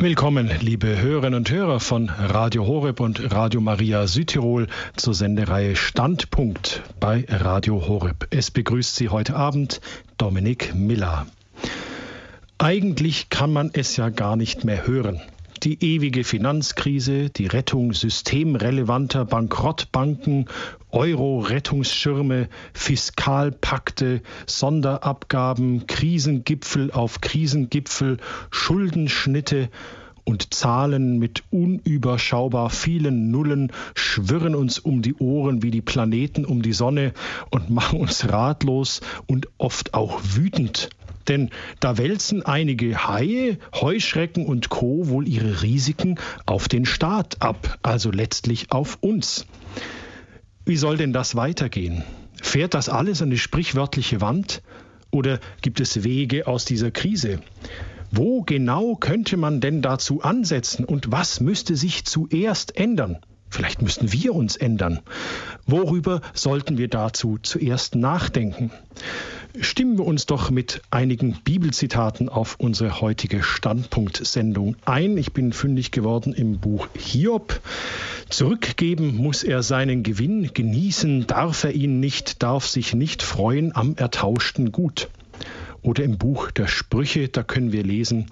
Willkommen, liebe Hörerinnen und Hörer von Radio Horeb und Radio Maria Südtirol zur Sendereihe Standpunkt bei Radio Horeb. Es begrüßt Sie heute Abend Dominik Miller. Eigentlich kann man es ja gar nicht mehr hören. Die ewige Finanzkrise, die Rettung systemrelevanter Bankrottbanken, Euro-Rettungsschirme, Fiskalpakte, Sonderabgaben, Krisengipfel auf Krisengipfel, Schuldenschnitte und Zahlen mit unüberschaubar vielen Nullen schwirren uns um die Ohren wie die Planeten um die Sonne und machen uns ratlos und oft auch wütend. Denn da wälzen einige Haie, Heuschrecken und Co. wohl ihre Risiken auf den Staat ab, also letztlich auf uns. Wie soll denn das weitergehen? Fährt das alles an die sprichwörtliche Wand? Oder gibt es Wege aus dieser Krise? Wo genau könnte man denn dazu ansetzen und was müsste sich zuerst ändern? Vielleicht müssten wir uns ändern. Worüber sollten wir dazu zuerst nachdenken? Stimmen wir uns doch mit einigen Bibelzitaten auf unsere heutige Standpunktsendung ein. Ich bin fündig geworden im Buch Hiob. Zurückgeben muss er seinen Gewinn, genießen darf er ihn nicht, darf sich nicht freuen am ertauschten Gut. Oder im Buch der Sprüche, da können wir lesen,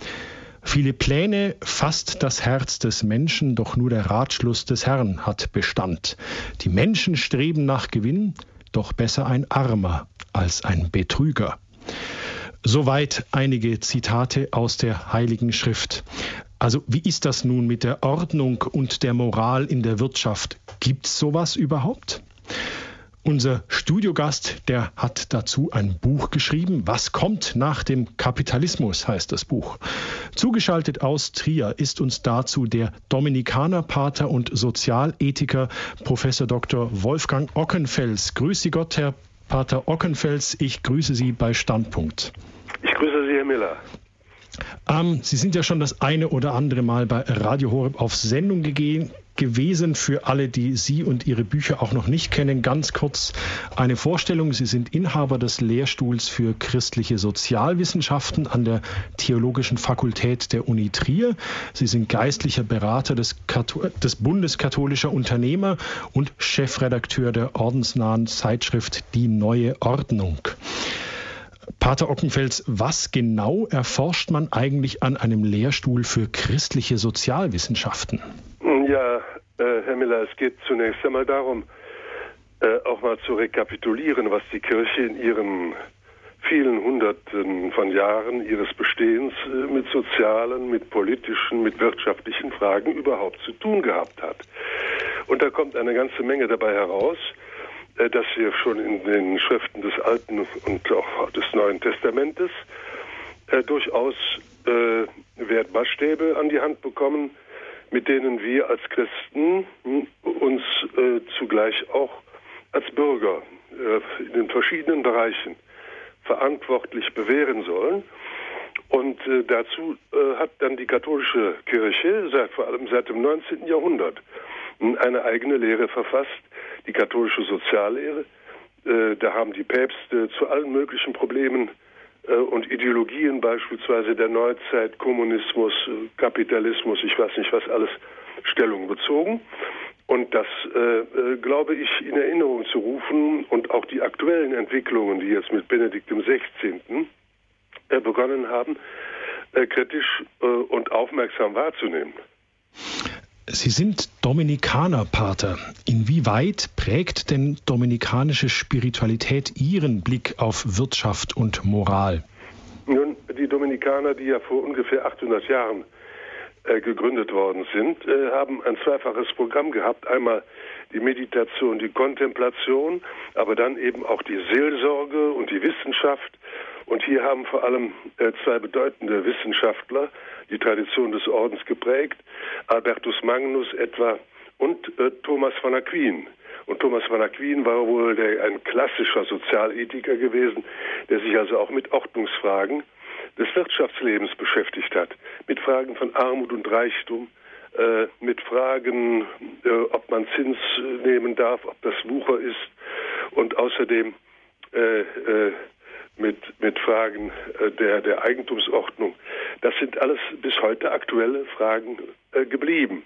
Viele Pläne fasst das Herz des Menschen, doch nur der Ratschluss des Herrn hat Bestand. Die Menschen streben nach Gewinn, doch besser ein Armer als ein Betrüger. Soweit einige Zitate aus der Heiligen Schrift. Also wie ist das nun mit der Ordnung und der Moral in der Wirtschaft? Gibt es sowas überhaupt? Unser Studiogast, der hat dazu ein Buch geschrieben. Was kommt nach dem Kapitalismus heißt das Buch. Zugeschaltet aus Trier ist uns dazu der Dominikanerpater und Sozialethiker Professor Dr. Wolfgang Ockenfels. Grüße Gott, Herr Pater Ockenfels. Ich grüße Sie bei Standpunkt. Ich grüße Sie, Herr Miller. Ähm, Sie sind ja schon das eine oder andere Mal bei Radio Horeb auf Sendung gegeben gewesen. Für alle, die Sie und Ihre Bücher auch noch nicht kennen, ganz kurz eine Vorstellung. Sie sind Inhaber des Lehrstuhls für christliche Sozialwissenschaften an der Theologischen Fakultät der Uni Trier. Sie sind geistlicher Berater des, des Bundes Unternehmer und Chefredakteur der ordensnahen Zeitschrift Die Neue Ordnung. Pater Ockenfels, was genau erforscht man eigentlich an einem Lehrstuhl für christliche Sozialwissenschaften? Ja, äh, Herr Miller, es geht zunächst einmal darum, äh, auch mal zu rekapitulieren, was die Kirche in ihren vielen Hunderten von Jahren ihres Bestehens äh, mit sozialen, mit politischen, mit wirtschaftlichen Fragen überhaupt zu tun gehabt hat. Und da kommt eine ganze Menge dabei heraus, dass wir schon in den Schriften des Alten und auch des Neuen Testamentes äh, durchaus äh, Wertmaßstäbe an die Hand bekommen, mit denen wir als Christen hm, uns äh, zugleich auch als Bürger äh, in den verschiedenen Bereichen verantwortlich bewähren sollen. Und äh, dazu äh, hat dann die katholische Kirche, seit, vor allem seit dem 19. Jahrhundert, hm, eine eigene Lehre verfasst, die katholische Soziallehre. Äh, da haben die Päpste zu allen möglichen Problemen äh, und Ideologien beispielsweise der Neuzeit, Kommunismus, äh, Kapitalismus, ich weiß nicht was alles, Stellung bezogen. Und das, äh, äh, glaube ich, in Erinnerung zu rufen und auch die aktuellen Entwicklungen, die jetzt mit Benedikt XVI. Äh, begonnen haben, kritisch und aufmerksam wahrzunehmen. Sie sind Dominikanerpater. Inwieweit prägt denn dominikanische Spiritualität Ihren Blick auf Wirtschaft und Moral? Nun, die Dominikaner, die ja vor ungefähr 800 Jahren äh, gegründet worden sind, äh, haben ein zweifaches Programm gehabt. Einmal die Meditation, die Kontemplation, aber dann eben auch die Seelsorge und die Wissenschaft. Und hier haben vor allem äh, zwei bedeutende Wissenschaftler die Tradition des Ordens geprägt, Albertus Magnus etwa und äh, Thomas von Aquin. Und Thomas von Aquin war wohl der, ein klassischer Sozialethiker gewesen, der sich also auch mit Ordnungsfragen des Wirtschaftslebens beschäftigt hat, mit Fragen von Armut und Reichtum, äh, mit Fragen, äh, ob man Zins äh, nehmen darf, ob das Wucher ist und außerdem äh, äh, mit, mit Fragen äh, der, der Eigentumsordnung. Das sind alles bis heute aktuelle Fragen äh, geblieben.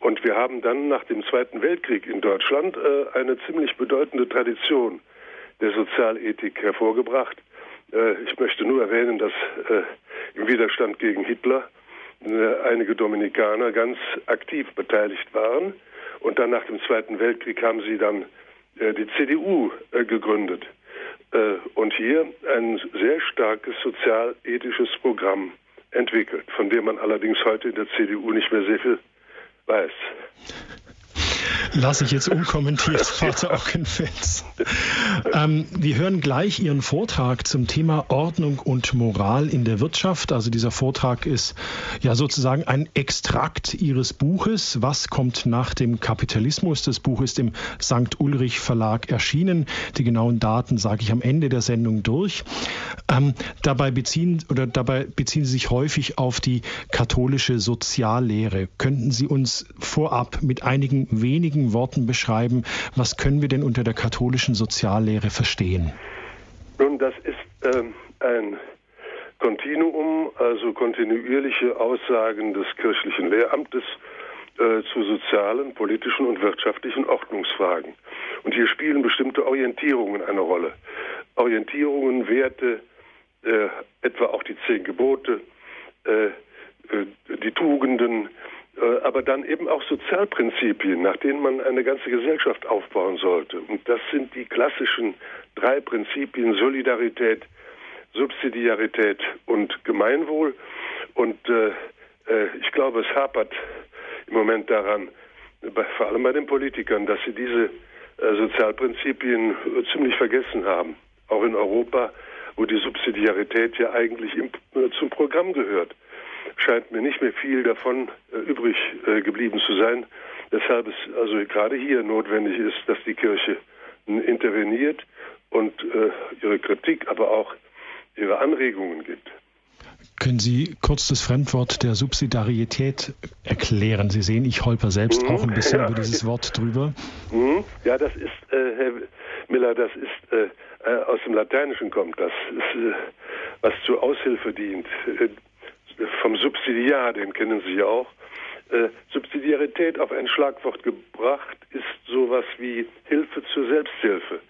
Und wir haben dann nach dem Zweiten Weltkrieg in Deutschland äh, eine ziemlich bedeutende Tradition der Sozialethik hervorgebracht. Äh, ich möchte nur erwähnen, dass äh, im Widerstand gegen Hitler äh, einige Dominikaner ganz aktiv beteiligt waren. Und dann nach dem Zweiten Weltkrieg haben sie dann die CDU gegründet und hier ein sehr starkes sozialethisches Programm entwickelt, von dem man allerdings heute in der CDU nicht mehr sehr viel weiß. Lasse ich jetzt unkommentiert, Vater Ockenfels. Ähm, wir hören gleich Ihren Vortrag zum Thema Ordnung und Moral in der Wirtschaft. Also dieser Vortrag ist ja sozusagen ein Extrakt Ihres Buches. Was kommt nach dem Kapitalismus? Das Buch ist im St. Ulrich Verlag erschienen. Die genauen Daten sage ich am Ende der Sendung durch. Ähm, dabei beziehen oder dabei beziehen Sie sich häufig auf die katholische Soziallehre. Könnten Sie uns vorab mit einigen wenigen Worten beschreiben, was können wir denn unter der katholischen Soziallehre verstehen? Nun, das ist ähm, ein Kontinuum, also kontinuierliche Aussagen des kirchlichen Lehramtes äh, zu sozialen, politischen und wirtschaftlichen Ordnungsfragen. Und hier spielen bestimmte Orientierungen eine Rolle. Orientierungen, Werte, äh, etwa auch die zehn Gebote, äh, äh die Tugenden, aber dann eben auch Sozialprinzipien, nach denen man eine ganze Gesellschaft aufbauen sollte. Und das sind die klassischen drei Prinzipien Solidarität, Subsidiarität und Gemeinwohl. Und äh, äh, ich glaube, es hapert im Moment daran, bei, vor allem bei den Politikern, dass sie diese äh, Sozialprinzipien äh, ziemlich vergessen haben. Auch in Europa, wo die Subsidiarität ja eigentlich im, äh, zum Programm gehört scheint mir nicht mehr viel davon äh, übrig äh, geblieben zu sein. Weshalb es also gerade hier notwendig ist, dass die Kirche interveniert und äh, ihre Kritik, aber auch ihre Anregungen gibt. Können Sie kurz das Fremdwort der Subsidiarität erklären? Sie sehen, ich holper selbst mhm, auch ein bisschen ja. über dieses Wort drüber. Mhm, ja, das ist, äh, Herr Miller, das ist äh, äh aus dem Lateinischen kommt, das ist, äh, was zur Aushilfe dient vom Subsidiar, den kennen Sie ja auch. Äh, Subsidiarität auf ein Schlagwort gebracht ist sowas wie Hilfe zur Selbsthilfe.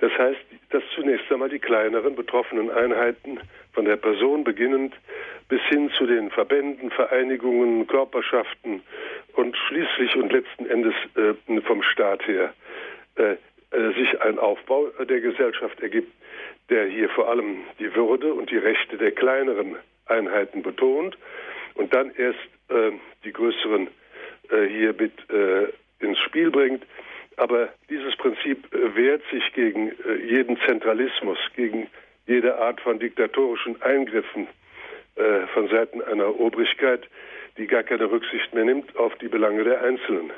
Das heißt, dass zunächst einmal die kleineren betroffenen Einheiten von der Person beginnend bis hin zu den Verbänden, Vereinigungen, Körperschaften und schließlich und letzten Endes äh, vom Staat her äh, äh sich ein Aufbau der Gesellschaft ergibt, der hier vor allem die Würde und die Rechte der kleineren Einheiten betont und dann erst äh, die größeren äh, hier mit äh, ins Spiel bringt. Aber dieses Prinzip äh, wehrt sich gegen äh, jeden Zentralismus, gegen jede Art von diktatorischen Eingriffen äh, von Seiten einer Obrigkeit, die gar keine Rücksicht mehr nimmt auf die Belange der Einzelnen.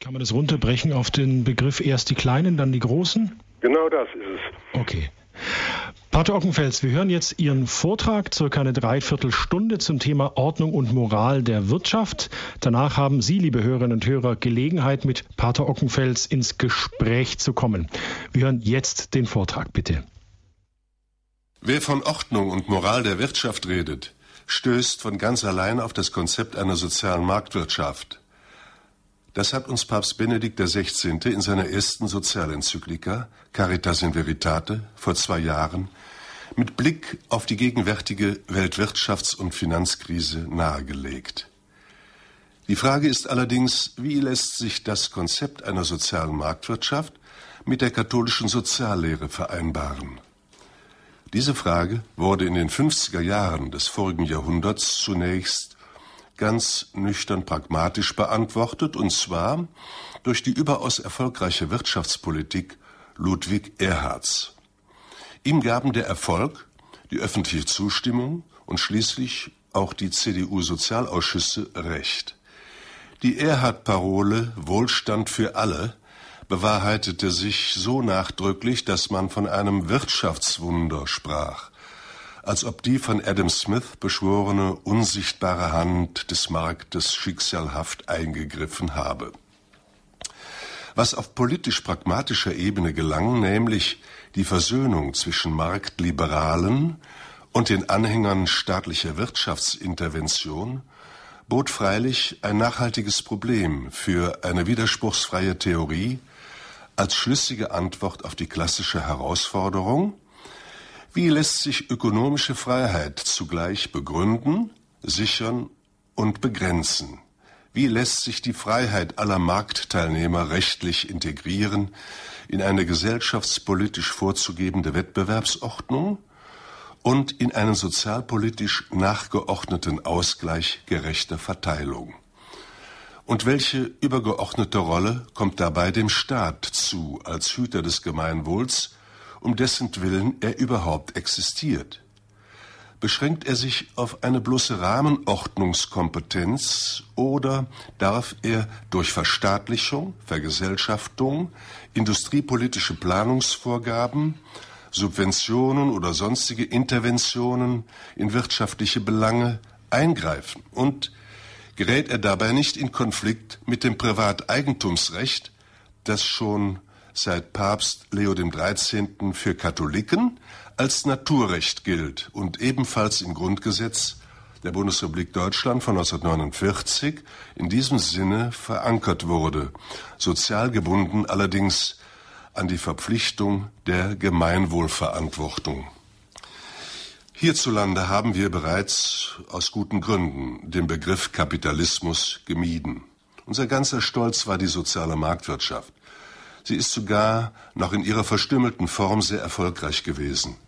Kann man das runterbrechen auf den Begriff erst die Kleinen, dann die Großen? Genau das ist es. Okay. Pater Ockenfels, wir hören jetzt Ihren Vortrag, circa eine Dreiviertelstunde zum Thema Ordnung und Moral der Wirtschaft. Danach haben Sie, liebe Hörerinnen und Hörer, Gelegenheit, mit Pater Ockenfels ins Gespräch zu kommen. Wir hören jetzt den Vortrag, bitte. Wer von Ordnung und Moral der Wirtschaft redet, stößt von ganz allein auf das Konzept einer sozialen Marktwirtschaft. Das hat uns Papst Benedikt XVI. in seiner ersten Sozialenzyklika Caritas in Veritate vor zwei Jahren mit Blick auf die gegenwärtige Weltwirtschafts- und Finanzkrise nahegelegt. Die Frage ist allerdings, wie lässt sich das Konzept einer sozialen Marktwirtschaft mit der katholischen Soziallehre vereinbaren? Diese Frage wurde in den 50er Jahren des vorigen Jahrhunderts zunächst ganz nüchtern pragmatisch beantwortet, und zwar durch die überaus erfolgreiche Wirtschaftspolitik Ludwig Erhards. Ihm gaben der Erfolg, die öffentliche Zustimmung und schließlich auch die CDU-Sozialausschüsse recht. Die Erhard-Parole Wohlstand für alle bewahrheitete sich so nachdrücklich, dass man von einem Wirtschaftswunder sprach als ob die von Adam Smith beschworene unsichtbare Hand des Marktes schicksalhaft eingegriffen habe. Was auf politisch-pragmatischer Ebene gelang, nämlich die Versöhnung zwischen Marktliberalen und den Anhängern staatlicher Wirtschaftsintervention, bot freilich ein nachhaltiges Problem für eine widerspruchsfreie Theorie als schlüssige Antwort auf die klassische Herausforderung, wie lässt sich ökonomische Freiheit zugleich begründen, sichern und begrenzen? Wie lässt sich die Freiheit aller Marktteilnehmer rechtlich integrieren in eine gesellschaftspolitisch vorzugebende Wettbewerbsordnung und in einen sozialpolitisch nachgeordneten Ausgleich gerechter Verteilung? Und welche übergeordnete Rolle kommt dabei dem Staat zu als Hüter des Gemeinwohls, um dessen Willen er überhaupt existiert? Beschränkt er sich auf eine bloße Rahmenordnungskompetenz oder darf er durch Verstaatlichung, Vergesellschaftung, industriepolitische Planungsvorgaben, Subventionen oder sonstige Interventionen in wirtschaftliche Belange eingreifen und gerät er dabei nicht in Konflikt mit dem Privateigentumsrecht, das schon seit Papst Leo XIII. für Katholiken als Naturrecht gilt und ebenfalls im Grundgesetz der Bundesrepublik Deutschland von 1949 in diesem Sinne verankert wurde, sozial gebunden allerdings an die Verpflichtung der Gemeinwohlverantwortung. Hierzulande haben wir bereits aus guten Gründen den Begriff Kapitalismus gemieden. Unser ganzer Stolz war die soziale Marktwirtschaft. Sie ist sogar noch in ihrer verstümmelten Form sehr erfolgreich gewesen.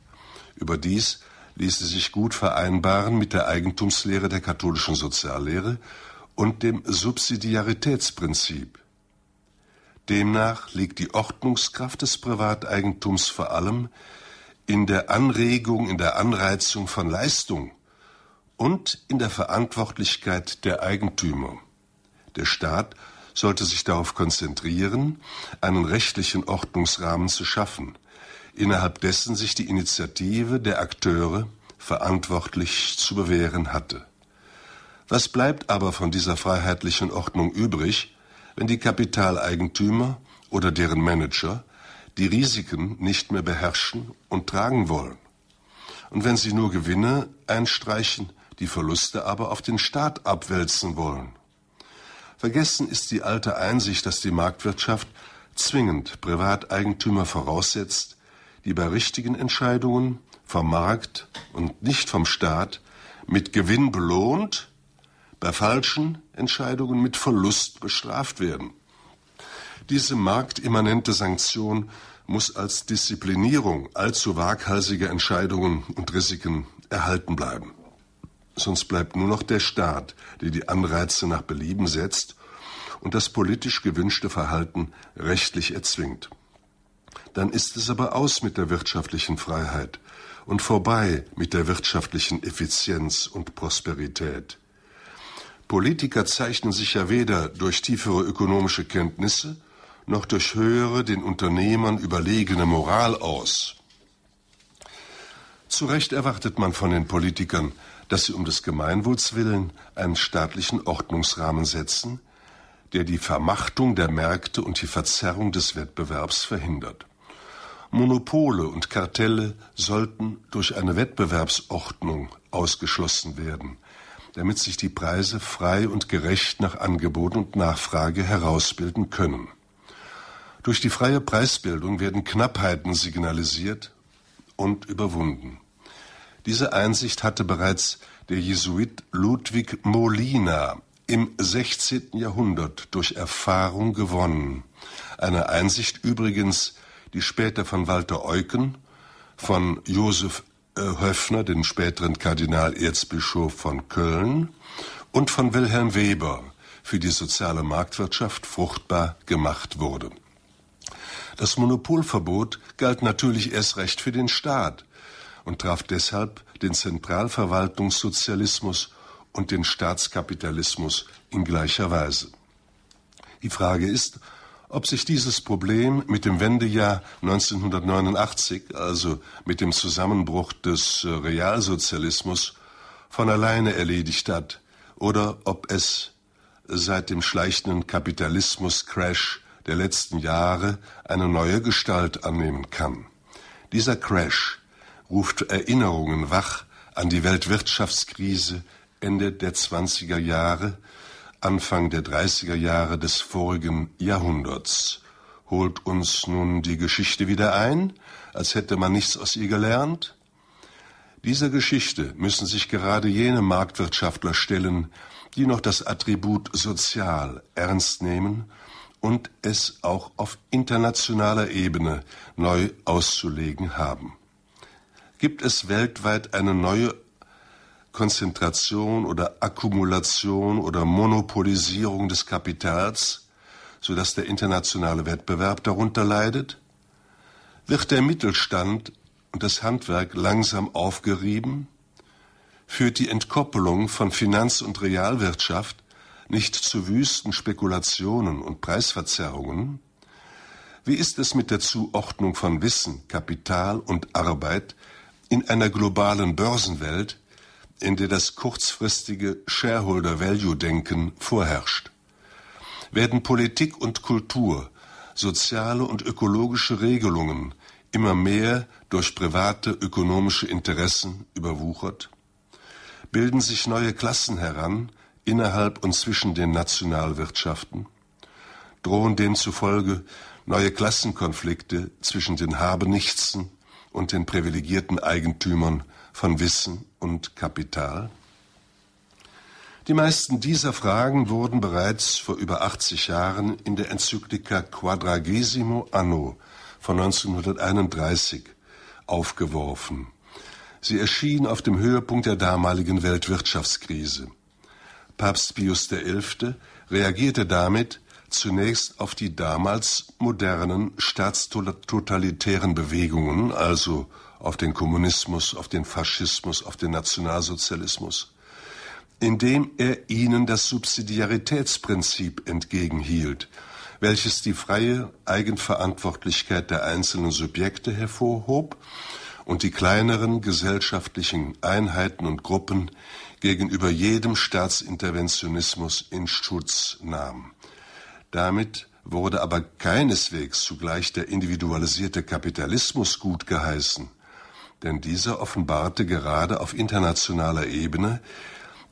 Überdies ließe sich gut vereinbaren mit der Eigentumslehre der katholischen Soziallehre und dem Subsidiaritätsprinzip. Demnach liegt die Ordnungskraft des Privateigentums vor allem in der Anregung, in der Anreizung von Leistung und in der Verantwortlichkeit der Eigentümer. Der Staat sollte sich darauf konzentrieren, einen rechtlichen Ordnungsrahmen zu schaffen, innerhalb dessen sich die Initiative der Akteure verantwortlich zu bewähren hatte. Was bleibt aber von dieser freiheitlichen Ordnung übrig, wenn die Kapitaleigentümer oder deren Manager die Risiken nicht mehr beherrschen und tragen wollen? Und wenn sie nur Gewinne einstreichen, die Verluste aber auf den Staat abwälzen wollen? Vergessen ist die alte Einsicht, dass die Marktwirtschaft zwingend Privateigentümer voraussetzt, die bei richtigen Entscheidungen vom Markt und nicht vom Staat mit Gewinn belohnt, bei falschen Entscheidungen mit Verlust bestraft werden. Diese marktimmanente Sanktion muss als Disziplinierung allzu waghalsiger Entscheidungen und Risiken erhalten bleiben. Sonst bleibt nur noch der Staat, der die Anreize nach Belieben setzt und das politisch gewünschte Verhalten rechtlich erzwingt dann ist es aber aus mit der wirtschaftlichen Freiheit und vorbei mit der wirtschaftlichen Effizienz und Prosperität. Politiker zeichnen sich ja weder durch tiefere ökonomische Kenntnisse noch durch höhere, den Unternehmern überlegene Moral aus. Zu Recht erwartet man von den Politikern, dass sie um des Gemeinwohls willen einen staatlichen Ordnungsrahmen setzen, der die Vermachtung der Märkte und die Verzerrung des Wettbewerbs verhindert. Monopole und Kartelle sollten durch eine Wettbewerbsordnung ausgeschlossen werden, damit sich die Preise frei und gerecht nach Angebot und Nachfrage herausbilden können. Durch die freie Preisbildung werden Knappheiten signalisiert und überwunden. Diese Einsicht hatte bereits der Jesuit Ludwig Molina im 16. Jahrhundert durch Erfahrung gewonnen. Eine Einsicht übrigens, die später von Walter Eucken, von Josef äh, Höffner, den späteren Kardinalerzbischof von Köln, und von Wilhelm Weber für die soziale Marktwirtschaft fruchtbar gemacht wurde. Das Monopolverbot galt natürlich erst recht für den Staat und traf deshalb den Zentralverwaltungssozialismus und den Staatskapitalismus in gleicher Weise. Die Frage ist, ob sich dieses Problem mit dem Wendejahr 1989, also mit dem Zusammenbruch des äh, Realsozialismus, von alleine erledigt hat oder ob es seit dem schleichenden Kapitalismus-Crash der letzten Jahre eine neue Gestalt annehmen kann. Dieser Crash ruft Erinnerungen wach an die Weltwirtschaftskrise Ende der 20er Jahre, Anfang der 30er Jahre des vorigen Jahrhunderts. Holt uns nun die Geschichte wieder ein, als hätte man nichts aus ihr gelernt? Dieser Geschichte müssen sich gerade jene Marktwirtschaftler stellen, die noch das Attribut sozial ernst nehmen und es auch auf internationaler Ebene neu auszulegen haben. Gibt es weltweit eine neue Konzentration oder Akkumulation oder Monopolisierung des Kapitals, so dass der internationale Wettbewerb darunter leidet? Wird der Mittelstand und das Handwerk langsam aufgerieben? Führt die Entkoppelung von Finanz- und Realwirtschaft nicht zu wüsten Spekulationen und Preisverzerrungen? Wie ist es mit der Zuordnung von Wissen, Kapital und Arbeit in einer globalen Börsenwelt, in der das kurzfristige Shareholder-Value-Denken vorherrscht? Werden Politik und Kultur, soziale und ökologische Regelungen immer mehr durch private ökonomische Interessen überwuchert? Bilden sich neue Klassen heran, innerhalb und zwischen den Nationalwirtschaften? Drohen demzufolge neue Klassenkonflikte zwischen den Habenichtsen und den privilegierten Eigentümern von Wissen und Kapital? Die meisten dieser Fragen wurden bereits vor über 80 Jahren in der Enzyklika Quadragesimo Anno von 1931 aufgeworfen. Sie erschien auf dem Höhepunkt der damaligen Weltwirtschaftskrise. Papst Pius XI. reagierte damit zunächst auf die damals modernen staatstotalitären Bewegungen, also auf den Kommunismus, auf den Faschismus, auf den Nationalsozialismus, indem er ihnen das Subsidiaritätsprinzip entgegenhielt, welches die freie Eigenverantwortlichkeit der einzelnen Subjekte hervorhob und die kleineren gesellschaftlichen Einheiten und Gruppen gegenüber jedem Staatsinterventionismus in Schutz nahm. Damit wurde aber keineswegs zugleich der individualisierte Kapitalismus gut geheißen, denn dieser offenbarte gerade auf internationaler Ebene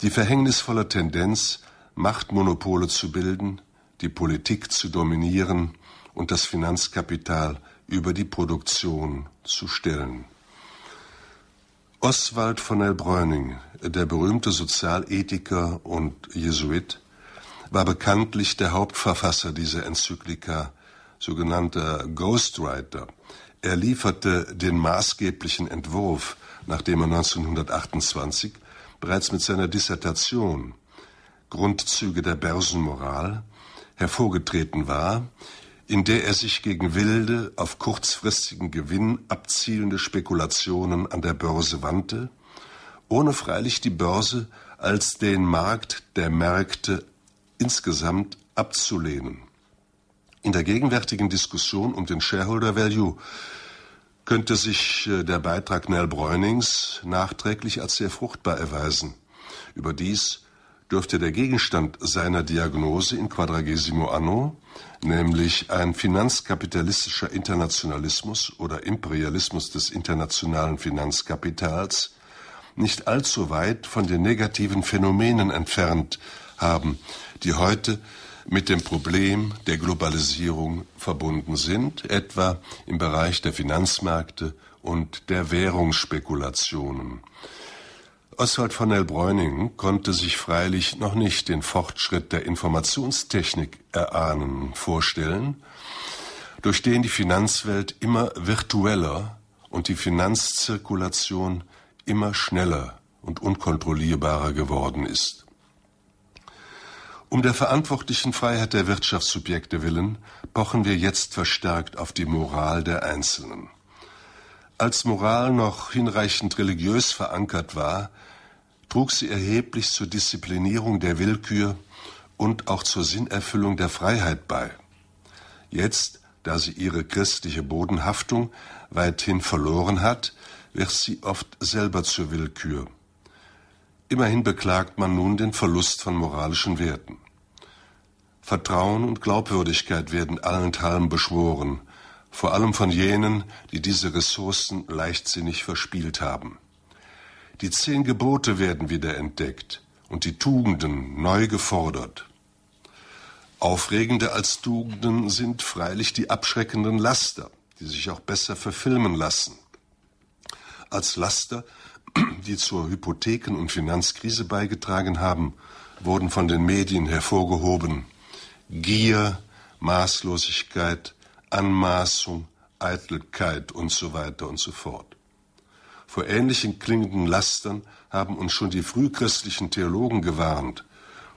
die verhängnisvolle Tendenz, Machtmonopole zu bilden, die Politik zu dominieren und das Finanzkapital über die Produktion zu stellen. Oswald von Elbräuning, der berühmte Sozialethiker und Jesuit, war bekanntlich der Hauptverfasser dieser Enzyklika, sogenannter Ghostwriter. Er lieferte den maßgeblichen Entwurf, nachdem er 1928 bereits mit seiner Dissertation Grundzüge der Börsenmoral hervorgetreten war, in der er sich gegen wilde, auf kurzfristigen Gewinn abzielende Spekulationen an der Börse wandte, ohne freilich die Börse als den Markt der Märkte insgesamt abzulehnen. In der gegenwärtigen Diskussion um den Shareholder Value könnte sich äh, der Beitrag Nell Bräunings nachträglich als sehr fruchtbar erweisen. Überdies dürfte der Gegenstand seiner Diagnose in Quadragesimo Anno nämlich ein finanzkapitalistischer Internationalismus oder Imperialismus des internationalen Finanzkapitals, nicht allzu weit von den negativen Phänomenen entfernt haben, die heute mit dem Problem der Globalisierung verbunden sind, etwa im Bereich der Finanzmärkte und der Währungsspekulationen. Oswald von Elbräuning konnte sich freilich noch nicht den Fortschritt der Informationstechnik erahnen, vorstellen, durch den die Finanzwelt immer virtueller und die Finanzzirkulation immer schneller und unkontrollierbarer geworden ist. Um der verantwortlichen Freiheit der Wirtschaftssubjekte willen pochen wir jetzt verstärkt auf die Moral der Einzelnen. Als Moral noch hinreichend religiös verankert war, trug sie erheblich zur Disziplinierung der Willkür und auch zur Sinnerfüllung der Freiheit bei. Jetzt, da sie ihre christliche Bodenhaftung weithin verloren hat, wird sie oft selber zur Willkür. Immerhin beklagt man nun den Verlust von moralischen Werten. Vertrauen und Glaubwürdigkeit werden allenthalben beschworen, vor allem von jenen, die diese Ressourcen leichtsinnig verspielt haben. Die zehn Gebote werden wieder entdeckt und die Tugenden neu gefordert. Aufregender als Tugenden sind freilich die abschreckenden Laster, die sich auch besser verfilmen lassen. Als Laster, die zur Hypotheken- und Finanzkrise beigetragen haben, wurden von den Medien hervorgehoben Gier, Maßlosigkeit, Anmaßung, Eitelkeit und so weiter und so fort. Vor ähnlichen klingenden Lastern haben uns schon die frühchristlichen Theologen gewarnt,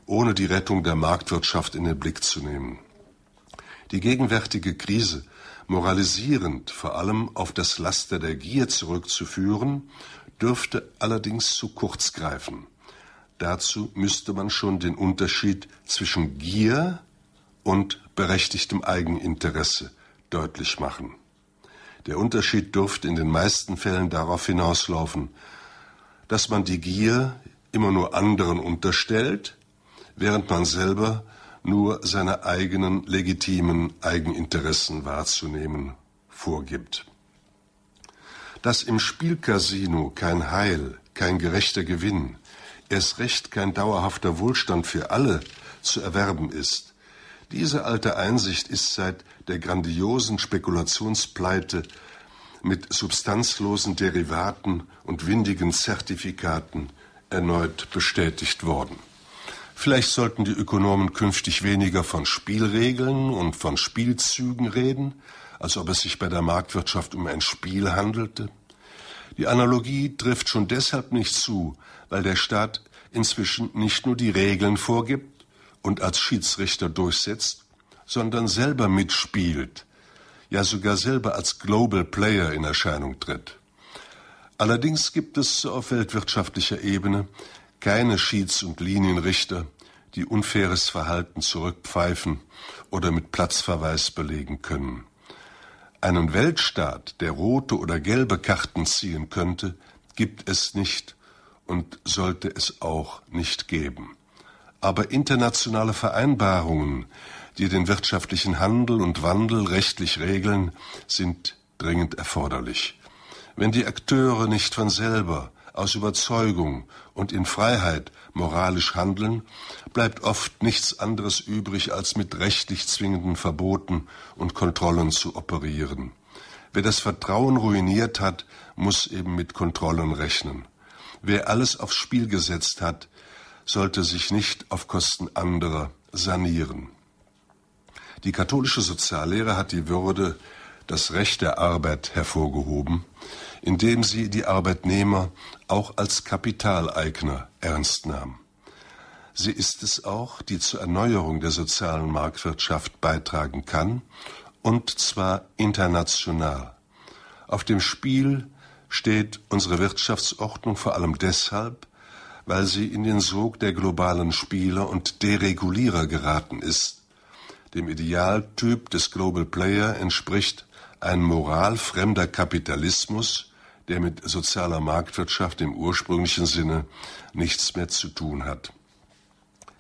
ohne die Rettung der Marktwirtschaft in den Blick zu nehmen. Die gegenwärtige Krise moralisierend vor allem auf das Laster der Gier zurückzuführen, dürfte allerdings zu kurz greifen. Dazu müsste man schon den Unterschied zwischen Gier und berechtigtem Eigeninteresse deutlich machen. Der Unterschied dürfte in den meisten Fällen darauf hinauslaufen, dass man die Gier immer nur anderen unterstellt, während man selber nur seine eigenen legitimen Eigeninteressen wahrzunehmen vorgibt. Dass im Spielcasino kein Heil, kein gerechter Gewinn, erst recht kein dauerhafter Wohlstand für alle zu erwerben ist, diese alte Einsicht ist seit der grandiosen Spekulationspleite mit substanzlosen Derivaten und windigen Zertifikaten erneut bestätigt worden. Vielleicht sollten die Ökonomen künftig weniger von Spielregeln und von Spielzügen reden, als ob es sich bei der Marktwirtschaft um ein Spiel handelte. Die Analogie trifft schon deshalb nicht zu, weil der Staat inzwischen nicht nur die Regeln vorgibt, und als Schiedsrichter durchsetzt, sondern selber mitspielt, ja sogar selber als Global Player in Erscheinung tritt. Allerdings gibt es auf weltwirtschaftlicher Ebene keine Schieds- und Linienrichter, die unfaires Verhalten zurückpfeifen oder mit Platzverweis belegen können. Einen Weltstaat, der rote oder gelbe Karten ziehen könnte, gibt es nicht und sollte es auch nicht geben. Aber internationale Vereinbarungen, die den wirtschaftlichen Handel und Wandel rechtlich regeln, sind dringend erforderlich. Wenn die Akteure nicht von selber, aus Überzeugung und in Freiheit moralisch handeln, bleibt oft nichts anderes übrig, als mit rechtlich zwingenden Verboten und Kontrollen zu operieren. Wer das Vertrauen ruiniert hat, muss eben mit Kontrollen rechnen. Wer alles aufs Spiel gesetzt hat, sollte sich nicht auf Kosten anderer sanieren. Die katholische Soziallehre hat die Würde, das Recht der Arbeit hervorgehoben, indem sie die Arbeitnehmer auch als Kapitaleigner ernst nahm. Sie ist es auch, die zur Erneuerung der sozialen Marktwirtschaft beitragen kann, und zwar international. Auf dem Spiel steht unsere Wirtschaftsordnung vor allem deshalb, weil sie in den Sog der globalen Spieler und Deregulierer geraten ist. Dem Idealtyp des Global Player entspricht ein moralfremder Kapitalismus, der mit sozialer Marktwirtschaft im ursprünglichen Sinne nichts mehr zu tun hat.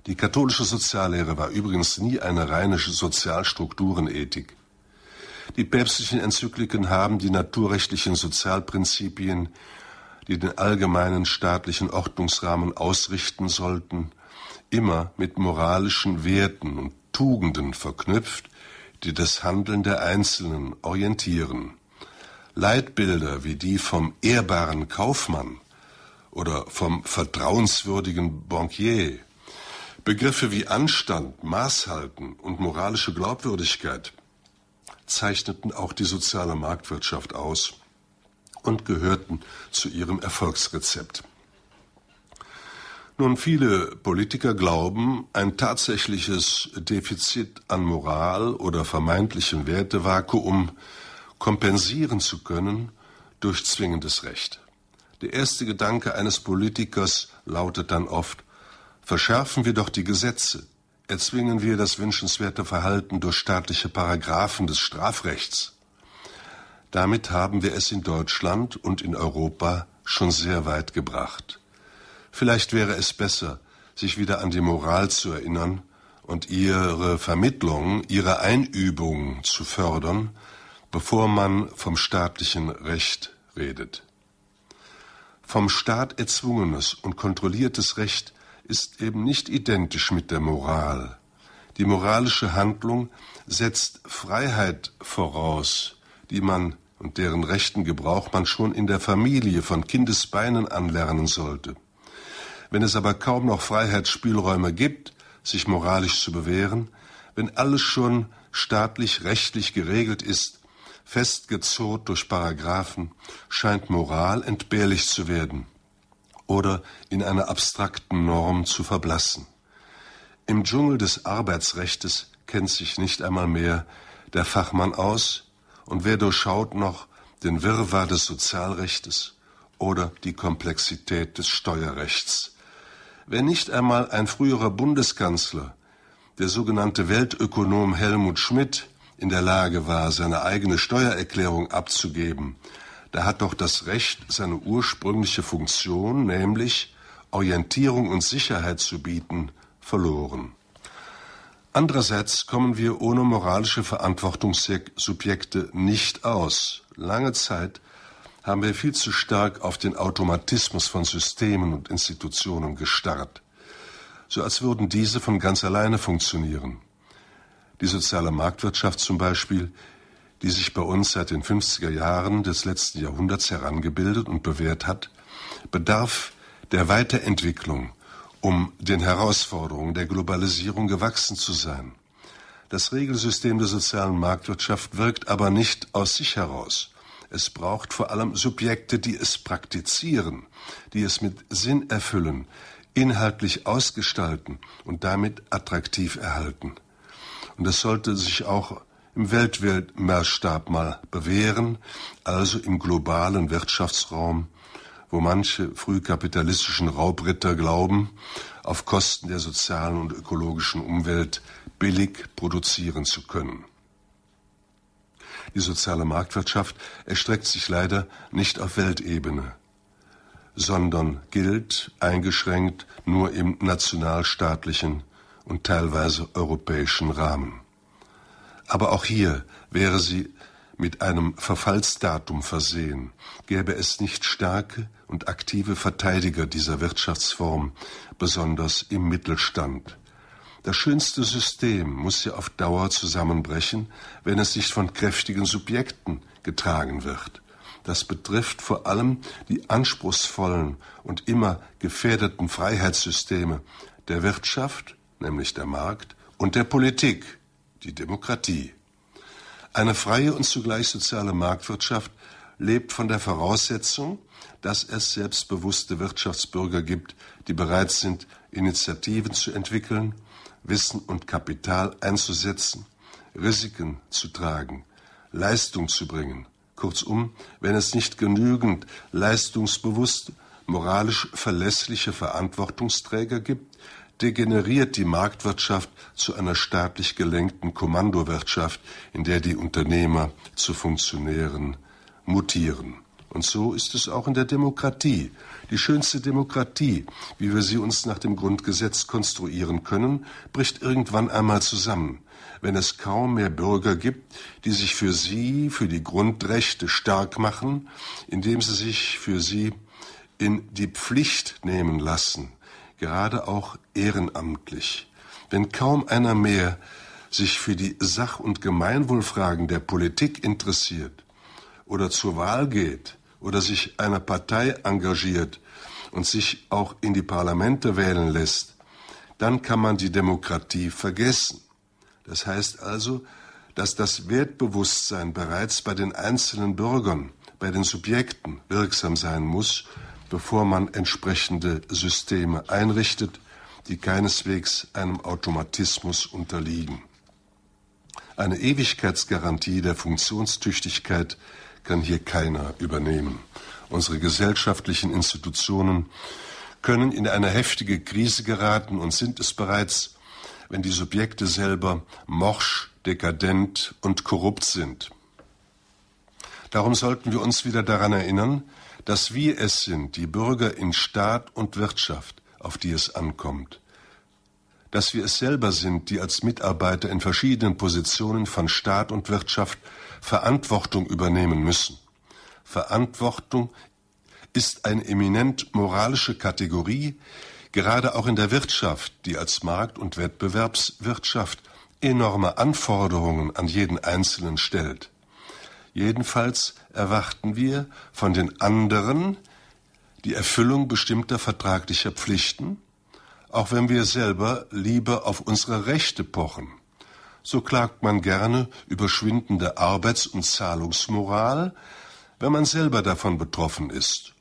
Die katholische Soziallehre war übrigens nie eine reine Sozialstrukturenethik. Die päpstlichen Enzykliken haben die naturrechtlichen Sozialprinzipien die den allgemeinen staatlichen Ordnungsrahmen ausrichten sollten, immer mit moralischen Werten und Tugenden verknüpft, die das Handeln der Einzelnen orientieren. Leitbilder wie die vom ehrbaren Kaufmann oder vom vertrauenswürdigen Bankier, Begriffe wie Anstand, Maßhalten und moralische Glaubwürdigkeit zeichneten auch die soziale Marktwirtschaft aus und gehörten zu ihrem Erfolgsrezept. Nun, viele Politiker glauben, ein tatsächliches Defizit an Moral oder vermeintlichem Wertevakuum kompensieren zu können durch zwingendes Recht. Der erste Gedanke eines Politikers lautet dann oft, verschärfen wir doch die Gesetze, erzwingen wir das wünschenswerte Verhalten durch staatliche Paragraphen des Strafrechts. Damit haben wir es in Deutschland und in Europa schon sehr weit gebracht. Vielleicht wäre es besser, sich wieder an die Moral zu erinnern und ihre Vermittlung, ihre Einübung zu fördern, bevor man vom staatlichen Recht redet. Vom Staat erzwungenes und kontrolliertes Recht ist eben nicht identisch mit der Moral. Die moralische Handlung setzt Freiheit voraus, die man und deren rechten Gebrauch man schon in der Familie von Kindesbeinen anlernen sollte. Wenn es aber kaum noch Freiheitsspielräume gibt, sich moralisch zu bewähren, wenn alles schon staatlich rechtlich geregelt ist, festgezurrt durch Paragraphen, scheint Moral entbehrlich zu werden oder in einer abstrakten Norm zu verblassen. Im Dschungel des Arbeitsrechtes kennt sich nicht einmal mehr der Fachmann aus, und wer durchschaut noch den Wirrwarr des Sozialrechtes oder die Komplexität des Steuerrechts. Wenn nicht einmal ein früherer Bundeskanzler, der sogenannte Weltökonom Helmut Schmidt, in der Lage war, seine eigene Steuererklärung abzugeben, da hat doch das Recht seine ursprüngliche Funktion, nämlich Orientierung und Sicherheit zu bieten, verloren. Andererseits kommen wir ohne moralische Verantwortungssubjekte nicht aus. Lange Zeit haben wir viel zu stark auf den Automatismus von Systemen und Institutionen gestarrt, so als würden diese von ganz alleine funktionieren. Die soziale Marktwirtschaft zum Beispiel, die sich bei uns seit den 50er Jahren des letzten Jahrhunderts herangebildet und bewährt hat, bedarf der Weiterentwicklung um den Herausforderungen der Globalisierung gewachsen zu sein. Das Regelsystem der sozialen Marktwirtschaft wirkt aber nicht aus sich heraus. Es braucht vor allem Subjekte, die es praktizieren, die es mit Sinn erfüllen, inhaltlich ausgestalten und damit attraktiv erhalten. Und es sollte sich auch im Weltmaßstab mal bewähren, also im globalen Wirtschaftsraum wo manche frühkapitalistischen Raubritter glauben, auf Kosten der sozialen und ökologischen Umwelt billig produzieren zu können. Die soziale Marktwirtschaft erstreckt sich leider nicht auf Weltebene, sondern gilt eingeschränkt nur im nationalstaatlichen und teilweise europäischen Rahmen. Aber auch hier wäre sie mit einem Verfallsdatum versehen, gäbe es nicht starke und aktive Verteidiger dieser Wirtschaftsform, besonders im Mittelstand. Das schönste System muss ja auf Dauer zusammenbrechen, wenn es nicht von kräftigen Subjekten getragen wird. Das betrifft vor allem die anspruchsvollen und immer gefährdeten Freiheitssysteme der Wirtschaft, nämlich der Markt, und der Politik, die Demokratie. Eine freie und zugleich soziale Marktwirtschaft lebt von der Voraussetzung, dass es selbstbewusste Wirtschaftsbürger gibt, die bereit sind, Initiativen zu entwickeln, Wissen und Kapital einzusetzen, Risiken zu tragen, Leistung zu bringen. Kurzum, wenn es nicht genügend leistungsbewusste, moralisch verlässliche Verantwortungsträger gibt, degeneriert die Marktwirtschaft zu einer staatlich gelenkten Kommandowirtschaft, in der die Unternehmer zu Funktionären mutieren. Und so ist es auch in der Demokratie. Die schönste Demokratie, wie wir sie uns nach dem Grundgesetz konstruieren können, bricht irgendwann einmal zusammen, wenn es kaum mehr Bürger gibt, die sich für sie, für die Grundrechte stark machen, indem sie sich für sie in die Pflicht nehmen lassen, gerade auch ehrenamtlich. Wenn kaum einer mehr sich für die Sach- und Gemeinwohlfragen der Politik interessiert oder zur Wahl geht, oder sich einer Partei engagiert und sich auch in die Parlamente wählen lässt, dann kann man die Demokratie vergessen. Das heißt also, dass das Wertbewusstsein bereits bei den einzelnen Bürgern, bei den Subjekten wirksam sein muss, bevor man entsprechende Systeme einrichtet, die keineswegs einem Automatismus unterliegen. Eine Ewigkeitsgarantie der Funktionstüchtigkeit kann hier keiner übernehmen. Unsere gesellschaftlichen Institutionen können in eine heftige Krise geraten und sind es bereits, wenn die Subjekte selber morsch, dekadent und korrupt sind. Darum sollten wir uns wieder daran erinnern, dass wir es sind, die Bürger in Staat und Wirtschaft, auf die es ankommt. dass wir es selber sind, die als Mitarbeiter in verschiedenen Positionen von Staat und Wirtschaft Verantwortung übernehmen müssen. Verantwortung ist eine eminent moralische Kategorie, gerade auch in der Wirtschaft, die als Markt- und Wettbewerbswirtschaft enorme Anforderungen an jeden Einzelnen stellt. Jedenfalls erwarten wir von den anderen die Erfüllung bestimmter vertraglicher Pflichten, auch wenn wir selber lieber auf unsere Rechte pochen. So klagt man gerne über schwindende Arbeits- und Zahlungsmoral, wenn man selber davon betroffen ist.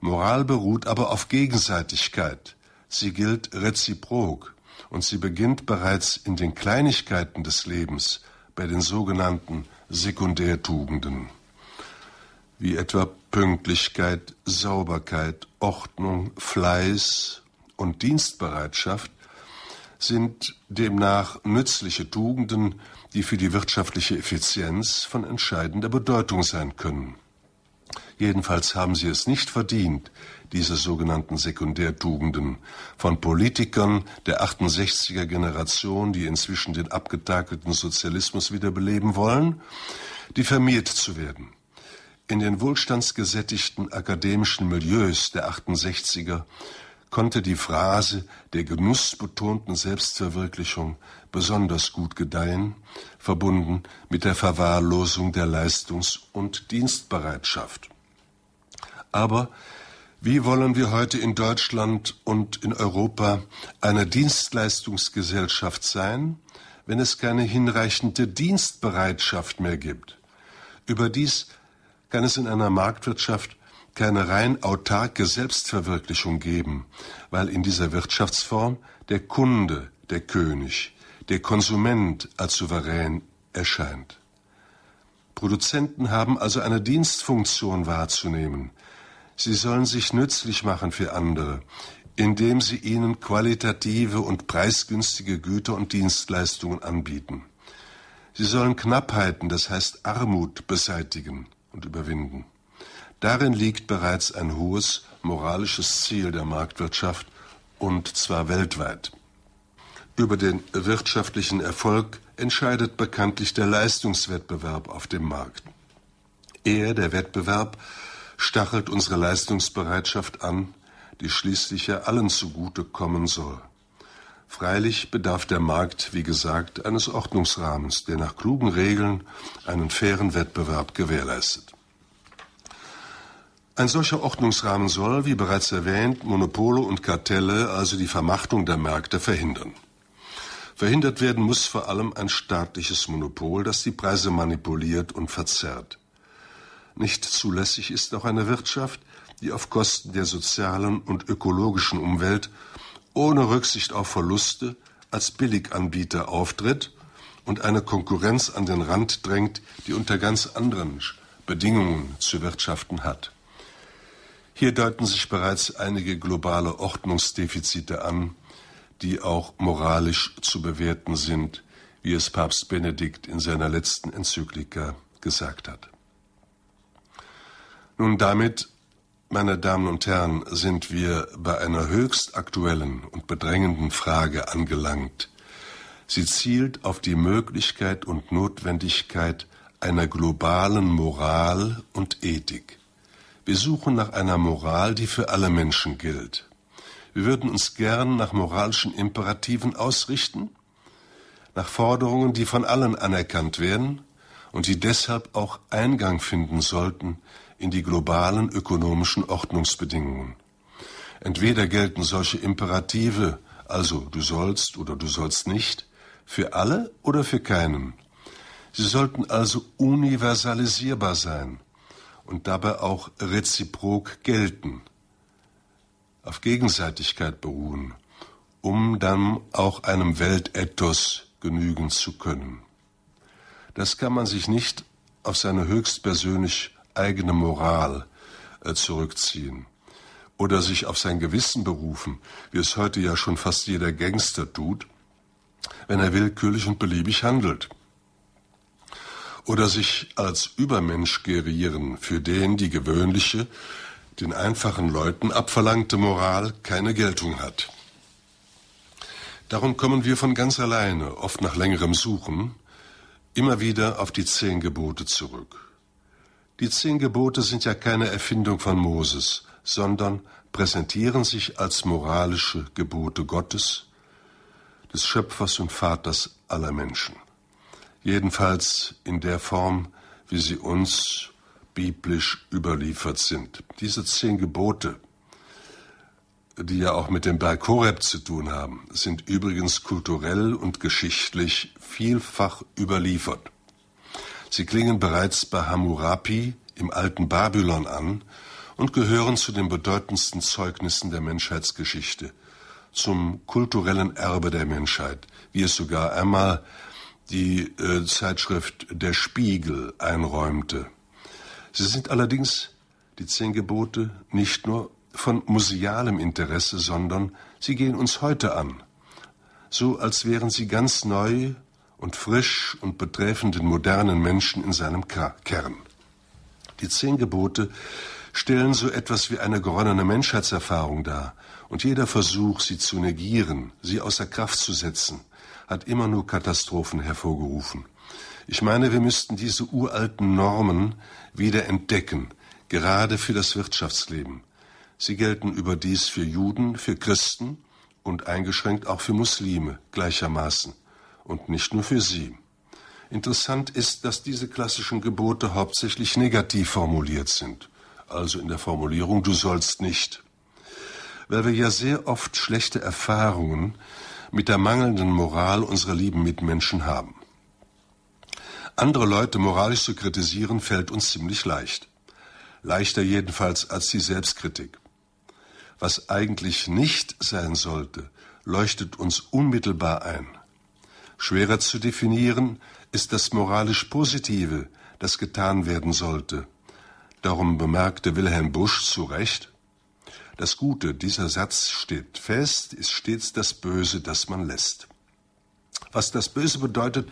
Moral beruht aber auf Gegenseitigkeit. Sie gilt reziprok und sie beginnt bereits in den Kleinigkeiten des Lebens, bei den sogenannten Sekundärtugenden, wie etwa Pünktlichkeit, Sauberkeit, Ordnung, Fleiß und Dienstbereitschaft, sind demnach nützliche Tugenden, die für die wirtschaftliche Effizienz von entscheidender Bedeutung sein können. Jedenfalls haben sie es nicht verdient, diese sogenannten Sekundärtugenden von Politikern der 68er Generation, die inzwischen den abgetakelten Sozialismus wiederbeleben wollen, diffamiert zu werden. In den wohlstandsgesättigten akademischen Milieus der 68er konnte die Phrase der genussbetonten Selbstverwirklichung besonders gut gedeihen, verbunden mit der Verwahrlosung der Leistungs- und Dienstbereitschaft. Aber wie wollen wir heute in Deutschland und in Europa eine Dienstleistungsgesellschaft sein, wenn es keine hinreichende Dienstbereitschaft mehr gibt? Überdies kann es in einer Marktwirtschaft keine rein autarke Selbstverwirklichung geben, weil in dieser Wirtschaftsform der Kunde der König, der Konsument als souverän erscheint. Produzenten haben also eine Dienstfunktion wahrzunehmen, Sie sollen sich nützlich machen für andere, indem sie ihnen qualitative und preisgünstige Güter und Dienstleistungen anbieten. Sie sollen Knappheiten, das heißt Armut, beseitigen und überwinden. Darin liegt bereits ein hohes moralisches Ziel der Marktwirtschaft, und zwar weltweit. Über den wirtschaftlichen Erfolg entscheidet bekanntlich der Leistungswettbewerb auf dem Markt. Er, der Wettbewerb, stachelt unsere Leistungsbereitschaft an, die schließlich ja allen zugute kommen soll. Freilich bedarf der Markt, wie gesagt, eines Ordnungsrahmens, der nach klugen Regeln einen fairen Wettbewerb gewährleistet. Ein solcher Ordnungsrahmen soll, wie bereits erwähnt, Monopole und Kartelle, also die Vermachtung der Märkte, verhindern. Verhindert werden muss vor allem ein staatliches Monopol, das die Preise manipuliert und verzerrt. Nicht zulässig ist auch eine Wirtschaft, die auf Kosten der sozialen und ökologischen Umwelt ohne Rücksicht auf Verluste als Billiganbieter auftritt und eine Konkurrenz an den Rand drängt, die unter ganz anderen Bedingungen zu wirtschaften hat. Hier deuten sich bereits einige globale Ordnungsdefizite an, die auch moralisch zu bewerten sind, wie es Papst Benedikt in seiner letzten Enzyklika gesagt hat. Nun, damit, meine Damen und Herren, sind wir bei einer höchst aktuellen und bedrängenden Frage angelangt. Sie zielt auf die Möglichkeit und Notwendigkeit einer globalen Moral und Ethik. Wir suchen nach einer Moral, die für alle Menschen gilt. Wir würden uns gern nach moralischen Imperativen ausrichten, nach Forderungen, die von allen anerkannt werden und die deshalb auch Eingang finden sollten in die globalen ökonomischen Ordnungsbedingungen. Entweder gelten solche Imperative, also du sollst oder du sollst nicht, für alle oder für keinen. Sie sollten also universalisierbar sein und dabei auch reziprok gelten, auf Gegenseitigkeit beruhen, um dann auch einem Weltethos genügen zu können. Das kann man sich nicht auf seine höchstpersönlich eigene Moral äh, zurückziehen oder sich auf sein Gewissen berufen, wie es heute ja schon fast jeder Gangster tut, wenn er willkürlich und beliebig handelt. Oder sich als Übermensch gerieren, für den die gewöhnliche, den einfachen Leuten abverlangte Moral keine Geltung hat. Darum kommen wir von ganz alleine, oft nach längerem Suchen, immer wieder auf die zehn Gebote zurück. Die zehn Gebote sind ja keine Erfindung von Moses, sondern präsentieren sich als moralische Gebote Gottes, des Schöpfers und Vaters aller Menschen. Jedenfalls in der Form, wie sie uns biblisch überliefert sind. Diese zehn Gebote, die ja auch mit dem Berg Horeb zu tun haben, sind übrigens kulturell und geschichtlich vielfach überliefert. Sie klingen bereits bei Hammurapi im alten Babylon an und gehören zu den bedeutendsten Zeugnissen der Menschheitsgeschichte, zum kulturellen Erbe der Menschheit, wie es sogar einmal die äh, Zeitschrift Der Spiegel einräumte. Sie sind allerdings, die zehn Gebote, nicht nur von musealem Interesse, sondern sie gehen uns heute an, so als wären sie ganz neu und frisch und betreffen den modernen Menschen in seinem Kern. Die zehn Gebote stellen so etwas wie eine geronnene Menschheitserfahrung dar, und jeder Versuch, sie zu negieren, sie außer Kraft zu setzen, hat immer nur Katastrophen hervorgerufen. Ich meine, wir müssten diese uralten Normen wieder entdecken, gerade für das Wirtschaftsleben. Sie gelten überdies für Juden, für Christen und eingeschränkt auch für Muslime gleichermaßen und nicht nur für sie. Interessant ist, dass diese klassischen Gebote hauptsächlich negativ formuliert sind, also in der Formulierung du sollst nicht, weil wir ja sehr oft schlechte Erfahrungen mit der mangelnden Moral unserer lieben Mitmenschen haben. Andere Leute moralisch zu kritisieren fällt uns ziemlich leicht. Leichter jedenfalls als die Selbstkritik. Was eigentlich nicht sein sollte, leuchtet uns unmittelbar ein. Schwerer zu definieren ist das moralisch Positive, das getan werden sollte. Darum bemerkte Wilhelm Busch zu Recht, das Gute, dieser Satz steht fest, ist stets das Böse, das man lässt. Was das Böse bedeutet,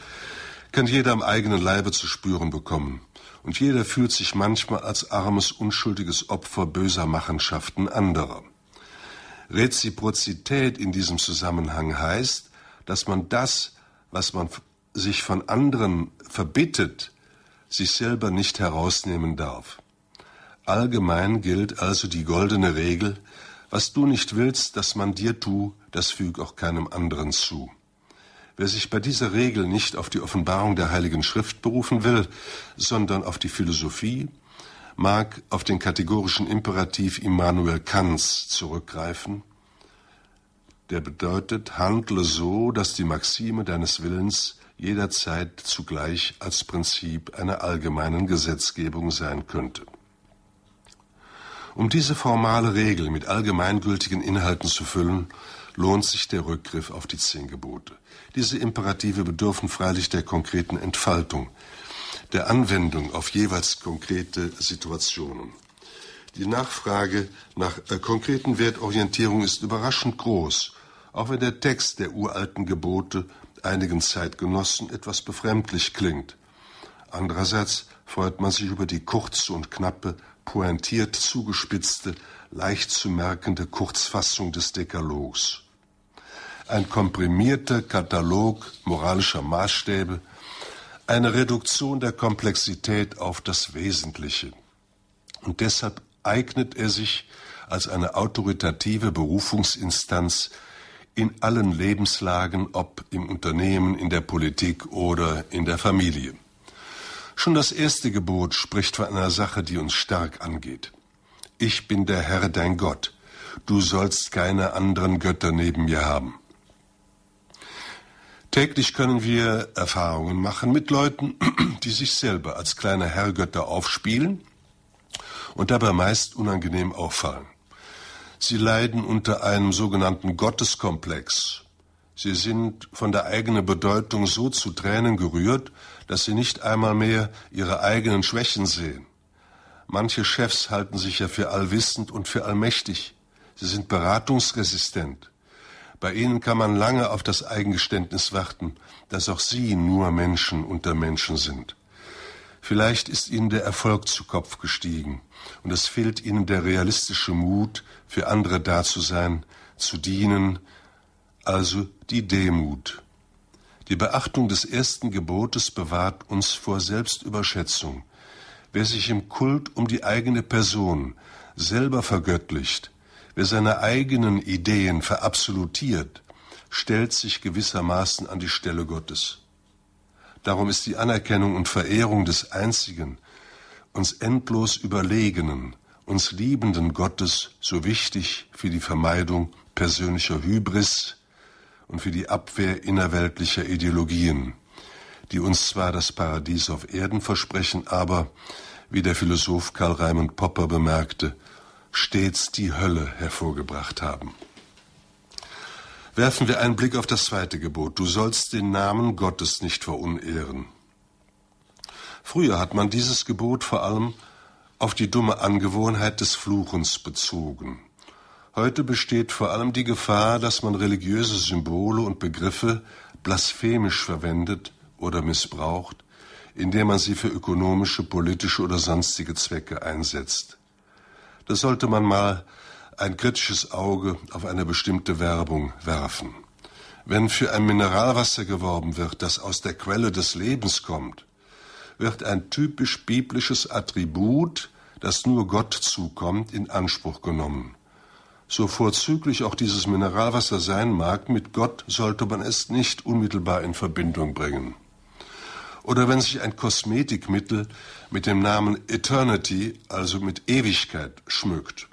kann jeder am eigenen Leibe zu spüren bekommen. Und jeder fühlt sich manchmal als armes, unschuldiges Opfer böser Machenschaften anderer. Reziprozität in diesem Zusammenhang heißt, dass man das, was man sich von anderen verbittet, sich selber nicht herausnehmen darf. Allgemein gilt also die goldene Regel, was du nicht willst, dass man dir tu, das füg auch keinem anderen zu. Wer sich bei dieser Regel nicht auf die Offenbarung der Heiligen Schrift berufen will, sondern auf die Philosophie, mag auf den kategorischen Imperativ Immanuel Kants zurückgreifen, der bedeutet, handle so, dass die Maxime deines Willens jederzeit zugleich als Prinzip einer allgemeinen Gesetzgebung sein könnte. Um diese formale Regel mit allgemeingültigen Inhalten zu füllen, lohnt sich der Rückgriff auf die zehn Gebote. Diese Imperative bedürfen freilich der konkreten Entfaltung, der Anwendung auf jeweils konkrete Situationen. Die Nachfrage nach äh, konkreten Wertorientierung ist überraschend groß, auch wenn der Text der uralten Gebote einigen Zeitgenossen etwas befremdlich klingt. Andererseits freut man sich über die kurze und knappe, pointiert zugespitzte, leicht zu merkende Kurzfassung des Dekalogs. Ein komprimierter Katalog moralischer Maßstäbe, eine Reduktion der Komplexität auf das Wesentliche. Und deshalb eignet er sich als eine autoritative Berufungsinstanz in allen Lebenslagen, ob im Unternehmen, in der Politik oder in der Familie. Schon das erste Gebot spricht von einer Sache, die uns stark angeht. Ich bin der Herr dein Gott. Du sollst keine anderen Götter neben mir haben. Täglich können wir Erfahrungen machen mit Leuten, die sich selber als kleine Herrgötter aufspielen und dabei meist unangenehm auffallen. Sie leiden unter einem sogenannten Gotteskomplex. Sie sind von der eigenen Bedeutung so zu Tränen gerührt, dass sie nicht einmal mehr ihre eigenen Schwächen sehen. Manche Chefs halten sich ja für allwissend und für allmächtig. Sie sind beratungsresistent. Bei ihnen kann man lange auf das Eigengeständnis warten, dass auch sie nur Menschen unter Menschen sind. Vielleicht ist ihnen der Erfolg zu Kopf gestiegen und es fehlt ihnen der realistische Mut, für andere da zu sein, zu dienen, also die Demut. Die Beachtung des ersten Gebotes bewahrt uns vor Selbstüberschätzung. Wer sich im Kult um die eigene Person selber vergöttlicht, wer seine eigenen Ideen verabsolutiert, stellt sich gewissermaßen an die Stelle Gottes. Darum ist die Anerkennung und Verehrung des einzigen, uns endlos überlegenen, uns liebenden Gottes so wichtig für die Vermeidung persönlicher Hybris und für die Abwehr innerweltlicher Ideologien, die uns zwar das Paradies auf Erden versprechen, aber, wie der Philosoph Karl Raimund Popper bemerkte, stets die Hölle hervorgebracht haben. Werfen wir einen Blick auf das zweite Gebot. Du sollst den Namen Gottes nicht verunehren. Früher hat man dieses Gebot vor allem auf die dumme Angewohnheit des Fluchens bezogen. Heute besteht vor allem die Gefahr, dass man religiöse Symbole und Begriffe blasphemisch verwendet oder missbraucht, indem man sie für ökonomische, politische oder sonstige Zwecke einsetzt. Da sollte man mal ein kritisches Auge auf eine bestimmte Werbung werfen. Wenn für ein Mineralwasser geworben wird, das aus der Quelle des Lebens kommt, wird ein typisch biblisches Attribut, das nur Gott zukommt, in Anspruch genommen. So vorzüglich auch dieses Mineralwasser sein mag, mit Gott sollte man es nicht unmittelbar in Verbindung bringen. Oder wenn sich ein Kosmetikmittel mit dem Namen Eternity, also mit Ewigkeit, schmückt.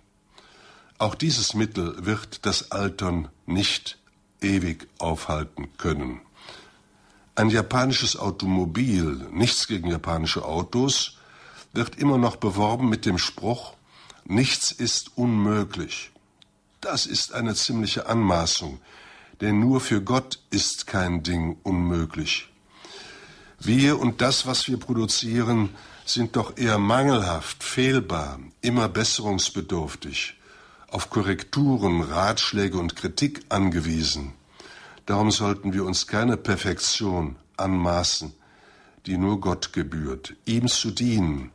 Auch dieses Mittel wird das Altern nicht ewig aufhalten können. Ein japanisches Automobil, nichts gegen japanische Autos, wird immer noch beworben mit dem Spruch, nichts ist unmöglich. Das ist eine ziemliche Anmaßung, denn nur für Gott ist kein Ding unmöglich. Wir und das, was wir produzieren, sind doch eher mangelhaft, fehlbar, immer besserungsbedürftig auf Korrekturen, Ratschläge und Kritik angewiesen. Darum sollten wir uns keine Perfektion anmaßen, die nur Gott gebührt, ihm zu dienen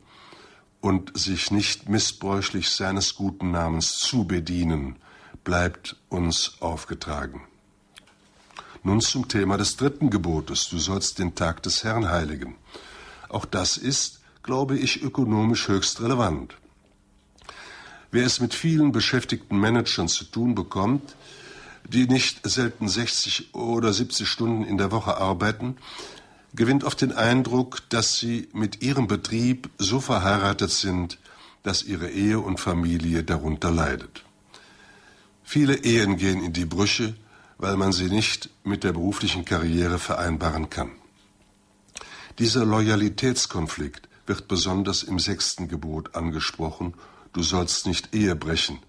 und sich nicht missbräuchlich seines guten Namens zu bedienen, bleibt uns aufgetragen. Nun zum Thema des dritten Gebotes, du sollst den Tag des Herrn heiligen. Auch das ist, glaube ich, ökonomisch höchst relevant. Wer es mit vielen beschäftigten Managern zu tun bekommt, die nicht selten 60 oder 70 Stunden in der Woche arbeiten, gewinnt oft den Eindruck, dass sie mit ihrem Betrieb so verheiratet sind, dass ihre Ehe und Familie darunter leidet. Viele Ehen gehen in die Brüche, weil man sie nicht mit der beruflichen Karriere vereinbaren kann. Dieser Loyalitätskonflikt wird besonders im sechsten Gebot angesprochen du sollst nicht Ehe brechen.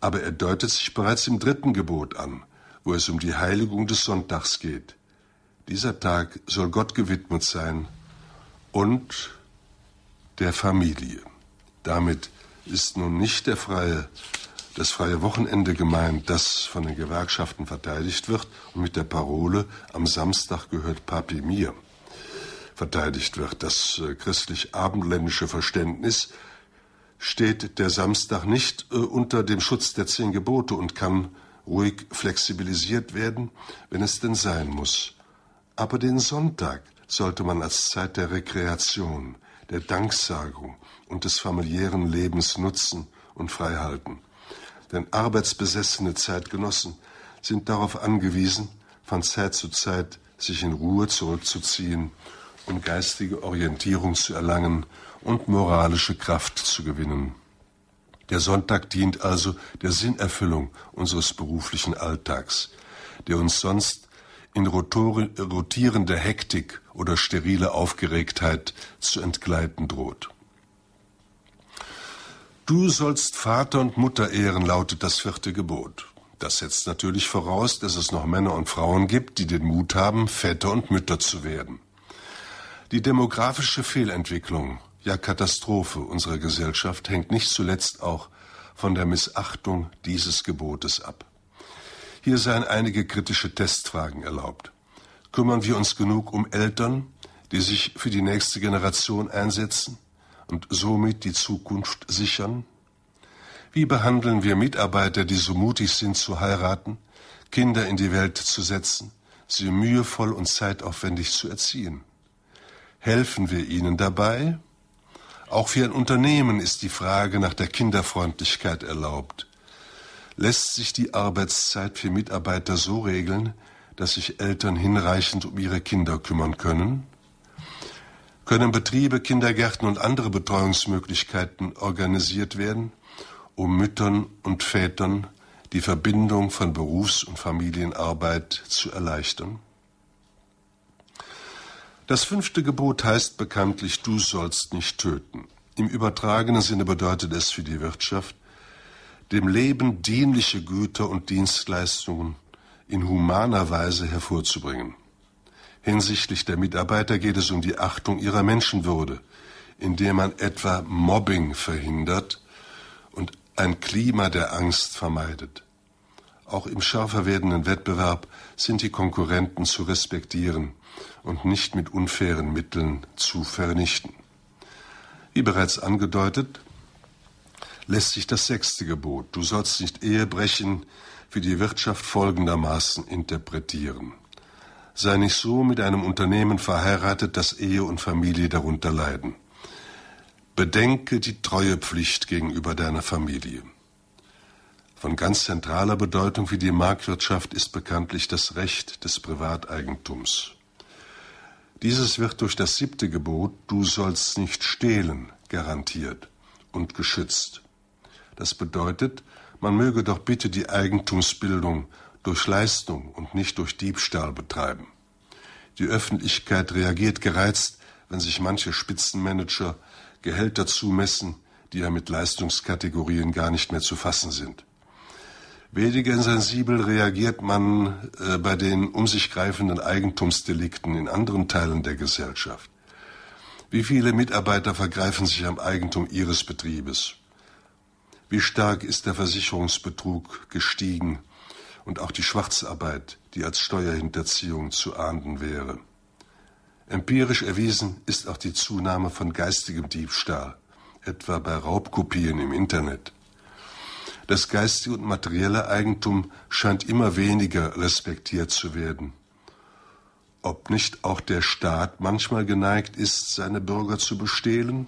Aber er deutet sich bereits im dritten Gebot an, wo es um die Heiligung des Sonntags geht. Dieser Tag soll Gott gewidmet sein und der Familie. Damit ist nun nicht der freie, das freie Wochenende gemeint, das von den Gewerkschaften verteidigt wird und mit der Parole am Samstag gehört Papi mir verteidigt wird. Das äh, christlich-abendländische Verständnis steht der Samstag nicht äh, unter dem Schutz der zehn Gebote und kann ruhig flexibilisiert werden, wenn es denn sein muss. Aber den Sonntag sollte man als Zeit der Rekreation, der Danksagung und des familiären Lebens nutzen und freihalten. Denn arbeitsbesessene Zeitgenossen sind darauf angewiesen, von Zeit zu Zeit sich in Ruhe zurückzuziehen um geistige Orientierung zu erlangen und moralische Kraft zu gewinnen. Der Sonntag dient also der Sinnerfüllung unseres beruflichen Alltags, der uns sonst in rotierender Hektik oder sterile Aufgeregtheit zu entgleiten droht. Du sollst Vater und Mutter ehren, lautet das vierte Gebot. Das setzt natürlich voraus, dass es noch Männer und Frauen gibt, die den Mut haben, Väter und Mütter zu werden. Die demografische Fehlentwicklung, ja Katastrophe unserer Gesellschaft hängt nicht zuletzt auch von der Missachtung dieses Gebotes ab. Hier seien einige kritische Testfragen erlaubt. Kümmern wir uns genug um Eltern, die sich für die nächste Generation einsetzen und somit die Zukunft sichern? Wie behandeln wir Mitarbeiter, die so mutig sind zu heiraten, Kinder in die Welt zu setzen, sie mühevoll und zeitaufwendig zu erziehen. Helfen wir ihnen dabei? Auch für ein Unternehmen ist die Frage nach der Kinderfreundlichkeit erlaubt. Lässt sich die Arbeitszeit für Mitarbeiter so regeln, dass sich Eltern hinreichend um ihre Kinder kümmern können? Können Betriebe, Kindergärten und andere Betreuungsmöglichkeiten organisiert werden, um Müttern und Vätern die Verbindung von Berufs- und Familienarbeit zu erleichtern? Das fünfte Gebot heißt bekanntlich, du sollst nicht töten. Im übertragenen Sinne bedeutet es für die Wirtschaft, dem Leben dienliche Güter und Dienstleistungen in humaner Weise hervorzubringen. Hinsichtlich der Mitarbeiter geht es um die Achtung ihrer Menschenwürde, indem man etwa Mobbing verhindert und ein Klima der Angst vermeidet. Auch im schärfer werdenden Wettbewerb sind die Konkurrenten zu respektieren und nicht mit unfairen Mitteln zu vernichten. Wie bereits angedeutet, lässt sich das sechste Gebot, du sollst nicht Ehe brechen, für die Wirtschaft folgendermaßen interpretieren. Sei nicht so mit einem Unternehmen verheiratet, dass Ehe und Familie darunter leiden. Bedenke die Treuepflicht gegenüber deiner Familie. Von ganz zentraler Bedeutung für die Marktwirtschaft ist bekanntlich das Recht des Privateigentums. Dieses wird durch das siebte Gebot, du sollst nicht stehlen, garantiert und geschützt. Das bedeutet, man möge doch bitte die Eigentumsbildung durch Leistung und nicht durch Diebstahl betreiben. Die Öffentlichkeit reagiert gereizt, wenn sich manche Spitzenmanager Gehälter zumessen, die ja mit Leistungskategorien gar nicht mehr zu fassen sind. Weniger sensibel reagiert man äh, bei den um sich greifenden Eigentumsdelikten in anderen Teilen der Gesellschaft. Wie viele Mitarbeiter vergreifen sich am Eigentum ihres Betriebes? Wie stark ist der Versicherungsbetrug gestiegen und auch die Schwarzarbeit, die als Steuerhinterziehung zu ahnden wäre? Empirisch erwiesen ist auch die Zunahme von geistigem Diebstahl, etwa bei Raubkopien im Internet. Das geistige und materielle Eigentum scheint immer weniger respektiert zu werden. Ob nicht auch der Staat manchmal geneigt ist, seine Bürger zu bestehlen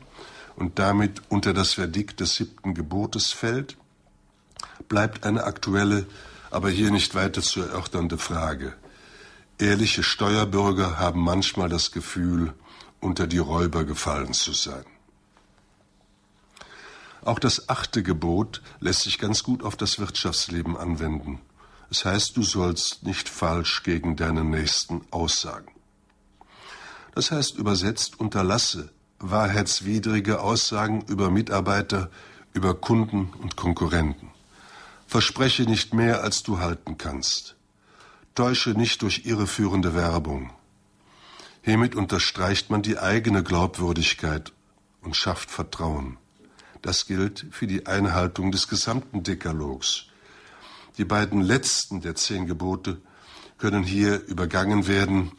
und damit unter das Verdikt des siebten Gebotes fällt, bleibt eine aktuelle, aber hier nicht weiter zu erörternde Frage. Ehrliche Steuerbürger haben manchmal das Gefühl, unter die Räuber gefallen zu sein. Auch das achte Gebot lässt sich ganz gut auf das Wirtschaftsleben anwenden. Es heißt, du sollst nicht falsch gegen deinen Nächsten aussagen. Das heißt übersetzt, unterlasse wahrheitswidrige Aussagen über Mitarbeiter, über Kunden und Konkurrenten. Verspreche nicht mehr, als du halten kannst. Täusche nicht durch irreführende Werbung. Hiermit unterstreicht man die eigene Glaubwürdigkeit und schafft Vertrauen. Das gilt für die Einhaltung des gesamten Dekalogs. Die beiden letzten der zehn Gebote können hier übergangen werden,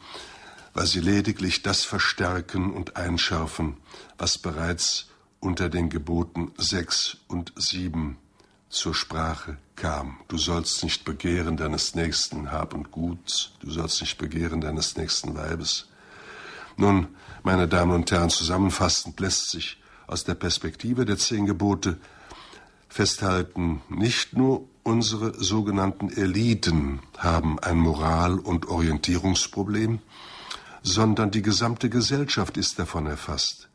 weil sie lediglich das verstärken und einschärfen, was bereits unter den Geboten sechs und sieben zur Sprache kam. Du sollst nicht begehren deines nächsten Hab und Guts, du sollst nicht begehren deines nächsten Weibes. Nun, meine Damen und Herren, zusammenfassend lässt sich aus der Perspektive der zehn Gebote festhalten, nicht nur unsere sogenannten Eliten haben ein Moral- und Orientierungsproblem, sondern die gesamte Gesellschaft ist davon erfasst.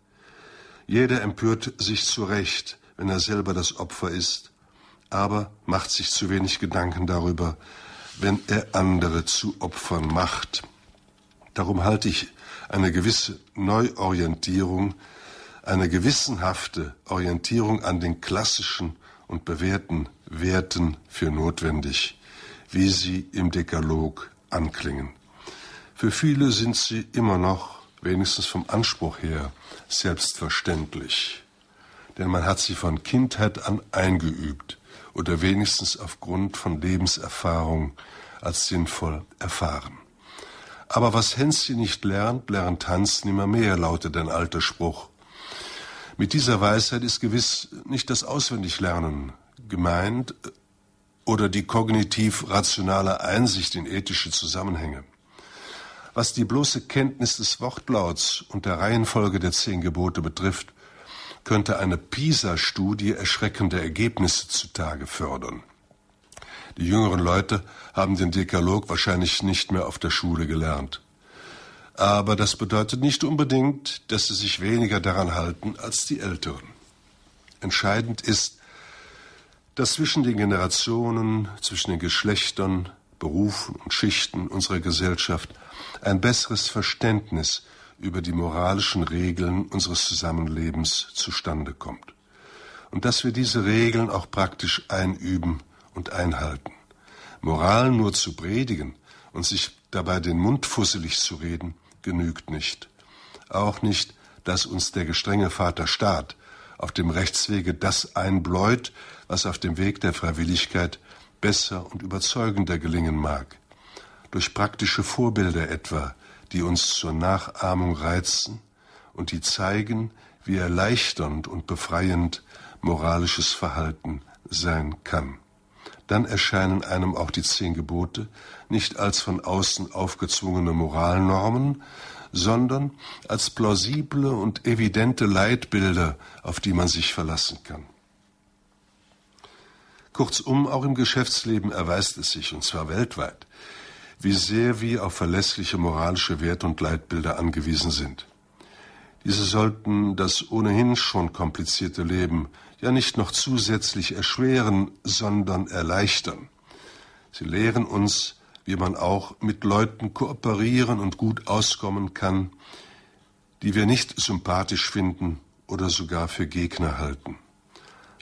Jeder empört sich zu Recht, wenn er selber das Opfer ist, aber macht sich zu wenig Gedanken darüber, wenn er andere zu Opfern macht. Darum halte ich eine gewisse Neuorientierung eine gewissenhafte Orientierung an den klassischen und bewährten Werten für notwendig, wie sie im Dekalog anklingen. Für viele sind sie immer noch, wenigstens vom Anspruch her, selbstverständlich. Denn man hat sie von Kindheit an eingeübt oder wenigstens aufgrund von Lebenserfahrung als sinnvoll erfahren. Aber was Hänschen nicht lernt, lernt Hans nimmer mehr, lautet ein alter Spruch. Mit dieser Weisheit ist gewiss nicht das Auswendiglernen gemeint, oder die kognitiv-rationale Einsicht in ethische Zusammenhänge. Was die bloße Kenntnis des Wortlauts und der Reihenfolge der zehn Gebote betrifft, könnte eine PISA-Studie erschreckende Ergebnisse zutage fördern. Die jüngeren Leute haben den Dekalog wahrscheinlich nicht mehr auf der Schule gelernt. Aber das bedeutet nicht unbedingt, dass sie sich weniger daran halten als die Älteren. Entscheidend ist, dass zwischen den Generationen, zwischen den Geschlechtern, Berufen und Schichten unserer Gesellschaft ein besseres Verständnis über die moralischen Regeln unseres Zusammenlebens zustande kommt. Und dass wir diese Regeln auch praktisch einüben und einhalten. Moral nur zu predigen und sich dabei den Mund fusselig zu reden, genügt nicht. Auch nicht, dass uns der gestrenge Vater Staat auf dem Rechtswege das einbläut, was auf dem Weg der Freiwilligkeit besser und überzeugender gelingen mag. Durch praktische Vorbilder etwa, die uns zur Nachahmung reizen und die zeigen, wie erleichternd und befreiend moralisches Verhalten sein kann. Dann erscheinen einem auch die zehn Gebote nicht als von außen aufgezwungene Moralnormen, sondern als plausible und evidente Leitbilder, auf die man sich verlassen kann. Kurzum, auch im Geschäftsleben erweist es sich, und zwar weltweit, wie sehr wir auf verlässliche moralische Werte und Leitbilder angewiesen sind. Diese sollten das ohnehin schon komplizierte Leben ja nicht noch zusätzlich erschweren, sondern erleichtern. Sie lehren uns, wie man auch mit Leuten kooperieren und gut auskommen kann, die wir nicht sympathisch finden oder sogar für Gegner halten.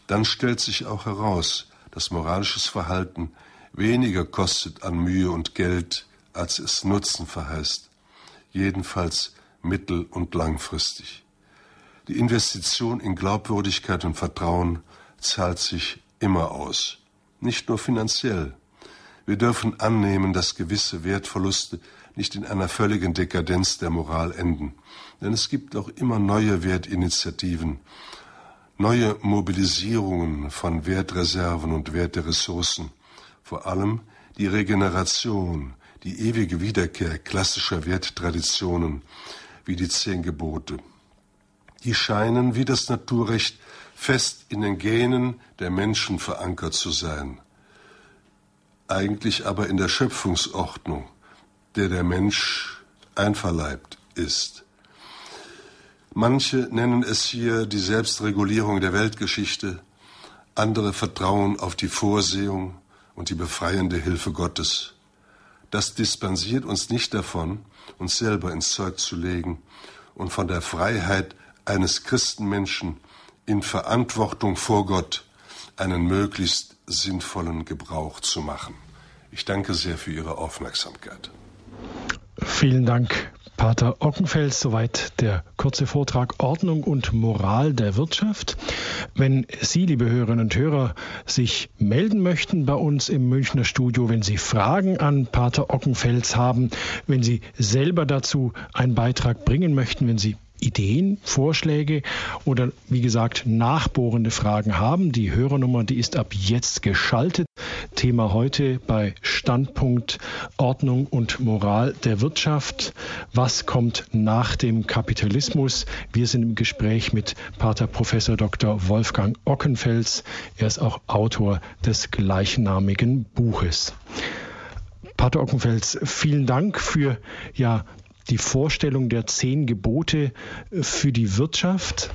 Dann stellt sich auch heraus, dass moralisches Verhalten weniger kostet an Mühe und Geld, als es Nutzen verheißt, jedenfalls mittel- und langfristig. Die Investition in Glaubwürdigkeit und Vertrauen zahlt sich immer aus, nicht nur finanziell. Wir dürfen annehmen, dass gewisse Wertverluste nicht in einer völligen Dekadenz der Moral enden, denn es gibt auch immer neue Wertinitiativen, neue Mobilisierungen von Wertreserven und Werteressourcen, vor allem die Regeneration, die ewige Wiederkehr klassischer Werttraditionen wie die zehn Gebote. Die scheinen wie das Naturrecht fest in den Genen der Menschen verankert zu sein, eigentlich aber in der Schöpfungsordnung, der der Mensch einverleibt ist. Manche nennen es hier die Selbstregulierung der Weltgeschichte, andere vertrauen auf die Vorsehung, und die befreiende Hilfe Gottes. Das dispensiert uns nicht davon, uns selber ins Zeug zu legen und von der Freiheit eines Christenmenschen in Verantwortung vor Gott einen möglichst sinnvollen Gebrauch zu machen. Ich danke sehr für Ihre Aufmerksamkeit. Vielen Dank, Pater Ockenfels, soweit der kurze Vortrag Ordnung und Moral der Wirtschaft. Wenn Sie, liebe Hörerinnen und Hörer, sich melden möchten bei uns im Münchner Studio, wenn Sie Fragen an Pater Ockenfels haben, wenn Sie selber dazu einen Beitrag bringen möchten, wenn Sie Ideen, Vorschläge oder wie gesagt nachbohrende Fragen haben. Die Hörernummer, die ist ab jetzt geschaltet. Thema heute bei Standpunkt Ordnung und Moral der Wirtschaft. Was kommt nach dem Kapitalismus? Wir sind im Gespräch mit Pater Professor Dr. Wolfgang Ockenfels. Er ist auch Autor des gleichnamigen Buches. Pater Ockenfels, vielen Dank für ja die Vorstellung der zehn Gebote für die Wirtschaft.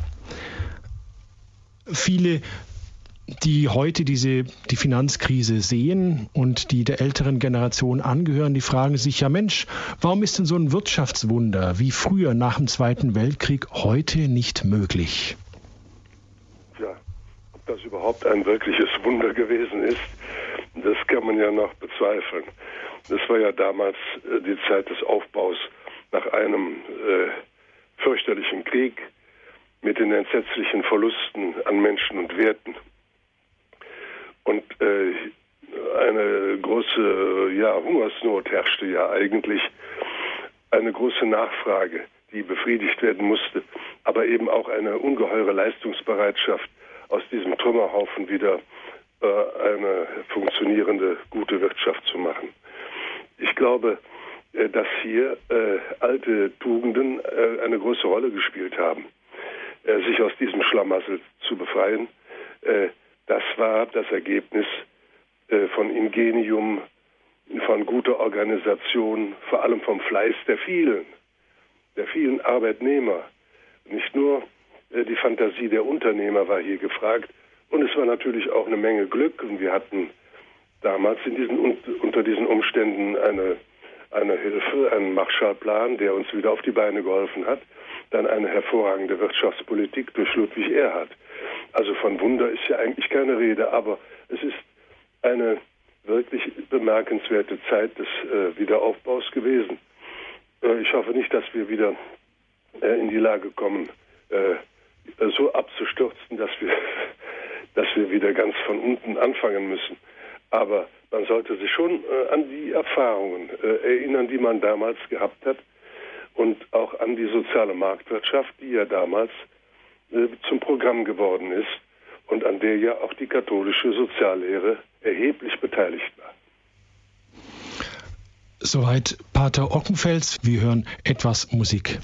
Viele die heute diese, die Finanzkrise sehen und die der älteren Generation angehören, die fragen sich ja, Mensch, warum ist denn so ein Wirtschaftswunder wie früher nach dem Zweiten Weltkrieg heute nicht möglich? Ja, ob das überhaupt ein wirkliches Wunder gewesen ist, das kann man ja noch bezweifeln. Das war ja damals äh, die Zeit des Aufbaus nach einem äh, fürchterlichen Krieg mit den entsetzlichen Verlusten an Menschen und Werten. Und äh, eine große ja, Hungersnot herrschte ja eigentlich, eine große Nachfrage, die befriedigt werden musste, aber eben auch eine ungeheure Leistungsbereitschaft, aus diesem Trümmerhaufen wieder äh, eine funktionierende, gute Wirtschaft zu machen. Ich glaube, dass hier äh, alte Tugenden äh, eine große Rolle gespielt haben, äh, sich aus diesem Schlamassel zu befreien. Äh, das war das Ergebnis äh, von Ingenium, von guter Organisation, vor allem vom Fleiß der vielen, der vielen Arbeitnehmer. Nicht nur die Fantasie der Unternehmer war hier gefragt, und es war natürlich auch eine Menge Glück. Und wir hatten damals diesen, unter diesen Umständen eine eine Hilfe, einen Marshallplan, der uns wieder auf die Beine geholfen hat, dann eine hervorragende Wirtschaftspolitik durch Ludwig Erhard. Also von Wunder ist ja eigentlich keine Rede, aber es ist eine wirklich bemerkenswerte Zeit des äh, Wiederaufbaus gewesen. Äh, ich hoffe nicht, dass wir wieder äh, in die Lage kommen, äh, so abzustürzen, dass wir, dass wir wieder ganz von unten anfangen müssen. Aber man sollte sich schon äh, an die Erfahrungen äh, erinnern, die man damals gehabt hat und auch an die soziale Marktwirtschaft, die ja damals äh, zum Programm geworden ist und an der ja auch die katholische Soziallehre erheblich beteiligt war. Soweit Pater Ockenfels. Wir hören etwas Musik.